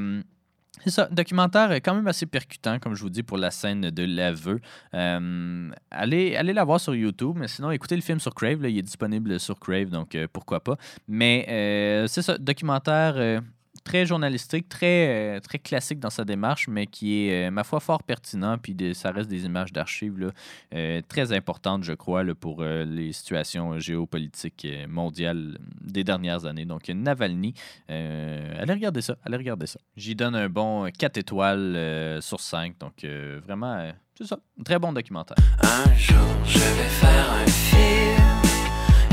C'est ça, documentaire quand même assez percutant, comme je vous dis, pour la scène de l'aveu. Euh, allez, allez la voir sur YouTube, mais sinon, écoutez le film sur Crave. là, il est disponible sur Crave, donc euh, pourquoi pas. Mais euh, c'est ça, documentaire euh, très journalistique, très, euh, très classique dans sa démarche, mais qui est, euh, ma foi, fort pertinent. Puis ça reste des images d'archives euh, très importantes, je crois, pour les situations géopolitiques mondiales des dernières années. Donc, Navalny, allez regarder ça, allez regarder ça. J'y donne un bon 4 étoiles sur 5. Donc, vraiment, c'est ça, très bon documentaire. Un jour, je vais faire un film.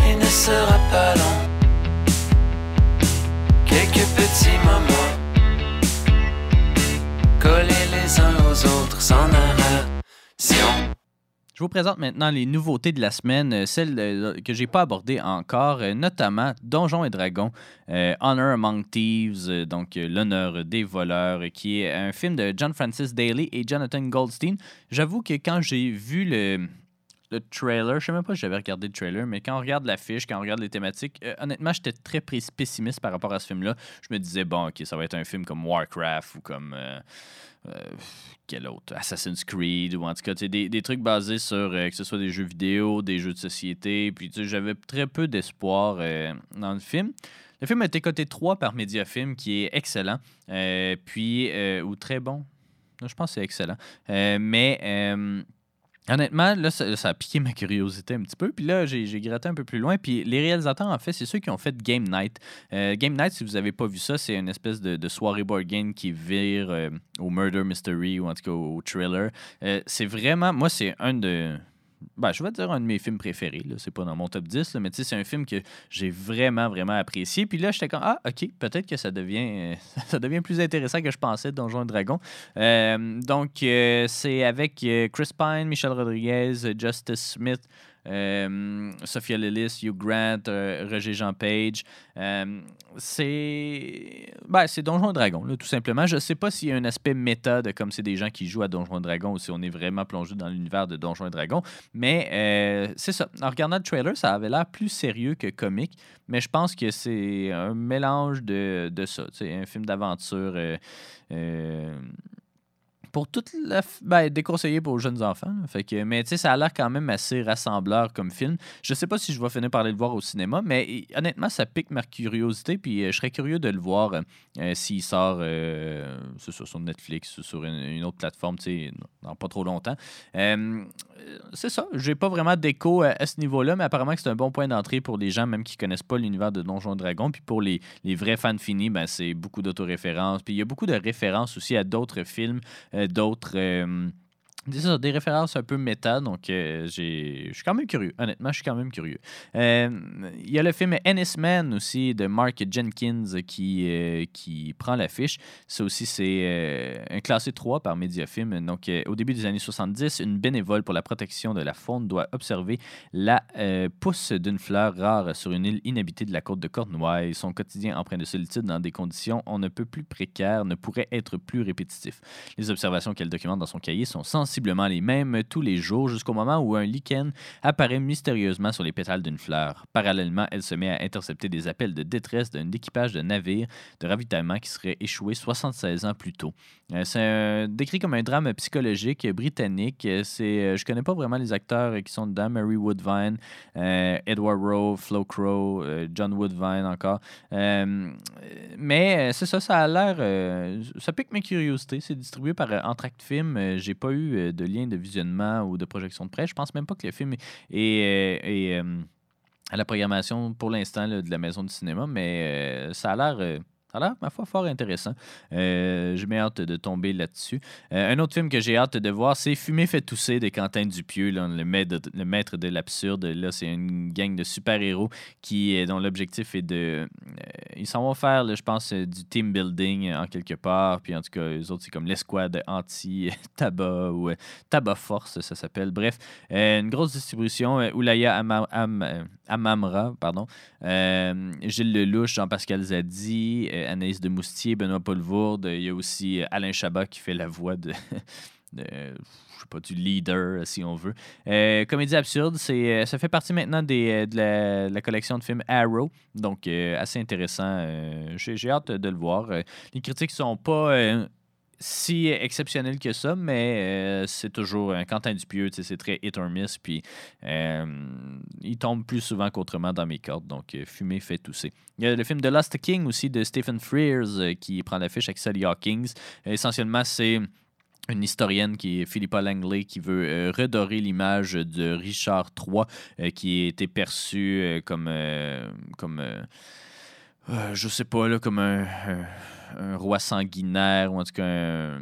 Il ne sera pas long. Quelques petits Je vous présente maintenant les nouveautés de la semaine, euh, celles euh, que j'ai pas abordées encore, euh, notamment Donjons et Dragons, Honor Among Thieves, donc l'honneur des voleurs, qui est un film de John Francis Daly et Jonathan Goldstein. J'avoue que quand j'ai vu le, le trailer, je sais même pas si j'avais regardé le trailer, mais quand on regarde l'affiche, quand on regarde les thématiques, honnêtement, j'étais très pes- pessimiste par rapport à ce film-là. Je me disais, bon, ok, ça va être un film comme Warcraft ou comme. Quel autre? Assassin's Creed ou en tout cas des, des trucs basés sur euh, que ce soit des jeux vidéo, des jeux de société. Puis j'avais très peu d'espoir euh, dans le film. Le film a été coté 3 par Mediafilm, qui est excellent. Euh, puis, euh, ou très bon. Je pense que c'est excellent. Euh, mais euh, honnêtement, là, ça, a piqué ma curiosité un petit peu. Puis là, j'ai gratté un peu plus loin. Puis les réalisateurs, en fait, c'est ceux qui ont fait Game Night. Euh, Game Night, si vous n'avez pas vu ça, c'est une espèce de, de soirée board game qui vire euh, au murder mystery ou en tout cas au thriller. Euh, c'est vraiment, moi, c'est un de. Ben, je vais dire un de mes films préférés. Là. C'est pas dans mon top 10, là, mais c'est un film que j'ai vraiment, vraiment apprécié. Puis là, j'étais comme, ah, OK, peut-être que ça devient, ça devient plus intéressant que je pensais, Donjons et Dragons. Euh, donc, euh, c'est avec euh, Chris Pine, Michel Rodriguez, Justice Smith, Sophia Lillis, Hugh Grant, euh, Roger Jean Page. Euh, c'est ben, c'est Donjons et Dragons, là, tout simplement. Je sais pas s'il y a un aspect méta de comme c'est des gens qui jouent à Donjons et Dragons ou si on est vraiment plongé dans l'univers de Donjons et Dragons. Mais euh, c'est ça. En regardant le trailer, ça avait l'air plus sérieux que comique. Mais je pense que c'est un mélange de, de ça. C'est un film d'aventure. euh, euh, pour toute la. f- Ben, déconseillé pour les jeunes enfants. Fait que, mais tu sais, ça a l'air quand même assez rassembleur comme film. Je sais pas si je vais finir par aller le voir au cinéma, mais honnêtement, ça pique ma curiosité. Puis euh, je serais curieux de le voir euh, euh, s'il sort sur Netflix ou sur une, autre plateforme, tu sais, dans pas trop longtemps. C'est ça. J'ai pas vraiment d'écho à, ce niveau-là, mais apparemment que c'est un bon point d'entrée pour les gens, même qui connaissent pas l'univers de Donjons et Dragons. Puis pour les, les vrais fans finis, ben, c'est beaucoup d'autoréférences. Puis il y a beaucoup de références aussi à d'autres films, d'autres. Des références un peu méta, donc euh, je suis quand même curieux. Honnêtement, je suis quand même curieux. Euh, Il y a le film Ennis Man aussi de Mark Jenkins qui, euh, qui prend l'affiche. Ça aussi, c'est un classé 3 par Mediafilm. Donc, au début des années 70, une bénévole pour la protection de la faune doit observer la pousse d'une fleur rare sur une île inhabitée de la côte de Cornouailles. Son quotidien empreint de solitude dans des conditions on ne peut plus précaires ne pourrait être plus répétitif. Les observations qu'elle documente dans son cahier sont sensiblement les mêmes tous les jours jusqu'au moment où un lichen apparaît mystérieusement sur les pétales d'une fleur. Parallèlement, elle se met à intercepter des appels de détresse d'un équipage de navires de ravitaillement qui serait échoué 76 ans plus tôt. Euh, c'est décrit comme un drame psychologique britannique. C'est, euh, je connais pas vraiment les acteurs qui sont dedans. Mary Woodvine, euh, Edward Rowe, Flo Crow, John Woodvine encore. Mais c'est ça, ça a l'air. ça pique mes curiosités. C'est distribué par Entracte Film. J'ai pas eu de de visionnement ou de projection de presse. Je pense même pas que le film est, euh, à la programmation pour l'instant de la maison du cinéma, mais euh, ça a l'air. euh, ça ma foi, fort intéressant. Euh, j'ai hâte de tomber là-dessus. Euh, un autre film que j'ai hâte de voir, c'est Fumer fait tousser de Quentin Dupieux, là, le, maître, le maître de l'absurde. Là, c'est une gang de super-héros qui, euh, dont l'objectif est de. euh, ils s'en vont faire, je pense, du team building en quelque part. Puis en tout cas, les autres, c'est comme l'escouade anti-tabac ou tabac force, ça s'appelle. Bref, une grosse distribution. Oulaya Ama- Am- Amamra, pardon. Gilles Lelouch, Jean-Pascal Zadi, Anaïs de Moustier, Benoît Poulvourde. Il y a aussi euh, Alain Chabat qui fait la voix de. je sais pas, du leader, si on veut. Euh, comédie absurde, c'est, euh, ça fait partie maintenant euh, de, la, collection de films Arrow, donc euh, assez intéressant. euh, j'ai, hâte de le voir. Euh, les critiques sont pas euh, si exceptionnelles que ça, mais euh, c'est toujours un Quentin Dupieux, c'est très hit or miss, puis euh, il tombe plus souvent qu'autrement dans mes cordes, donc euh, fumer fait tousser. Il y a le film The Lost King aussi de Stephen Frears qui prend l'affiche avec Sally Hawkins. essentiellement, c'est une historienne qui est Philippa Langley qui veut redorer l'image de Richard III qui a été perçu comme comme je sais pas là comme un, un- roi sanguinaire ou en tout cas un,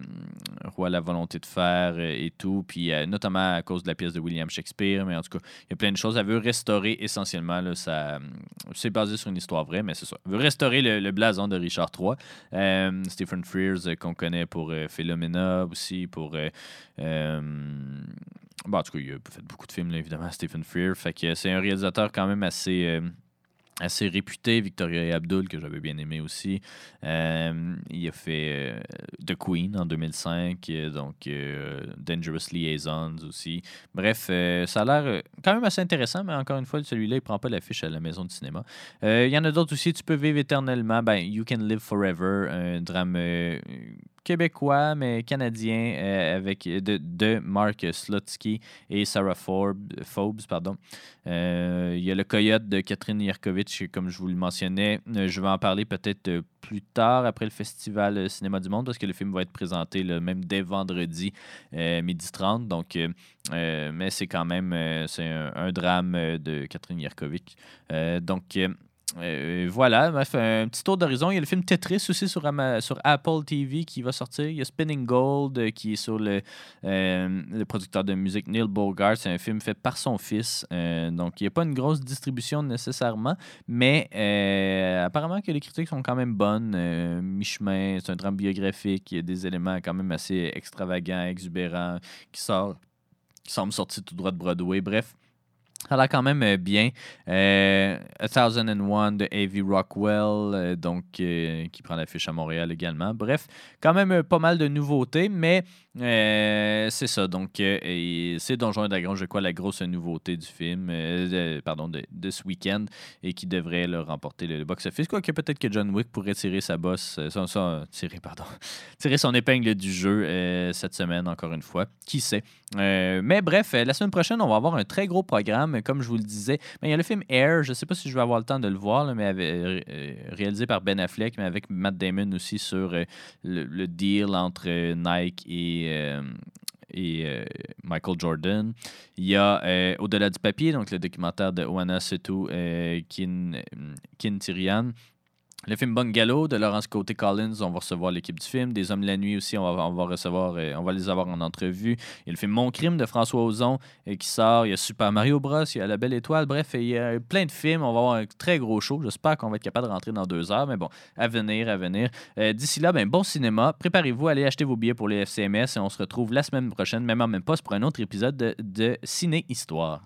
roi à la volonté de faire et tout puis euh, notamment à cause de la pièce de William Shakespeare mais en tout cas il y a plein de choses elle veut restaurer essentiellement ça c'est basé sur une histoire vraie mais c'est ça elle veut restaurer le, blason de Richard III euh, Stephen Frears, euh, qu'on connaît pour Philomena aussi, pour. bon, en tout cas, il a fait beaucoup de films, évidemment, Stephen Frears. Fait que c'est un réalisateur quand même assez. Assez réputé, Victoria et Abdul, que j'avais bien aimé aussi. Euh, il a fait euh, The Queen en 2005, euh, donc euh, Dangerous Liaisons aussi. Bref, ça a l'air quand même assez intéressant, mais encore une fois, celui-là, il prend pas l'affiche à la maison du cinéma. Il y en a d'autres aussi. Tu peux vivre éternellement. Ben, You Can Live Forever, un drame québécois, mais canadien, euh, avec de, de Mark Slutsky et Sarah Forbes, Forbes. Pardon. Euh, Il y a Le Coyote de Catherine Yerkovitch, comme je vous le mentionnais. Euh, je vais en parler peut-être euh, plus tard, après le Festival euh, Cinéma du Monde, parce que le film va être présenté même dès vendredi, euh, midi 30. Donc, euh, euh, mais c'est quand même euh, c'est un, un drame euh, de Catherine Yerkovitch. Euh, donc, euh, voilà, bref, un petit tour d'horizon. Il y a le film Tetris aussi sur, Apple TV qui va sortir. Il y a Spinning Gold euh, qui est sur le, euh, le producteur de musique Neil Bogart. C'est un film fait par son fils. Donc, il n'y a pas une grosse distribution nécessairement, mais apparemment que les critiques sont quand même bonnes. Mi-chemin, c'est un drame biographique. Il y a des éléments quand même assez extravagants, exubérants qui sortent qui semble sortir tout droit de Broadway. Bref, ça a quand même euh, bien. Euh, A Thousand and One de A.V. Rockwell, euh, donc, euh, qui prend l'affiche à Montréal également. Bref, quand même euh, pas mal de nouveautés, mais euh, c'est ça. Donc, euh, c'est Donjon et Dragon, je crois, la grosse nouveauté du film, euh, de- pardon, de, ce week-end, et qui devrait là, remporter le, box-office. Quoique peut-être que John Wick pourrait tirer sa bosse, euh, son, son- tirer, pardon, tirer son épingle du jeu euh, cette semaine, encore une fois. Qui sait? Euh, mais bref, euh, la semaine prochaine, on va avoir un très gros programme, comme je vous le disais. Ben, il y a le film Air, je ne sais pas si je vais avoir le temps de le voir, mais euh, euh, réalisé par Ben Affleck, mais avec Matt Damon aussi sur euh, le, le deal entre euh, Nike et, euh, et euh, Michael Jordan. Il y a euh, Au-delà du papier, donc le documentaire de Oana Setou, euh, Kin, Kin Tirian. Le film Bungalow de Laurence Côté Collins, on va recevoir l'équipe du film. Des Hommes la nuit aussi, on va, recevoir, euh, les avoir en entrevue. Il y a le film Mon crime de François Ozon euh, qui sort. Il y a Super Mario Bros, il y a La Belle Étoile. Bref, il y a plein de films. On va avoir un très gros show. J'espère qu'on va être capable de rentrer dans deux heures, mais bon, à venir, à venir. Euh, D'ici là, ben, bon cinéma. Préparez-vous, allez acheter vos billets pour les FCMS et on se retrouve la semaine prochaine, même en même poste, pour un autre épisode de, de Ciné Histoire.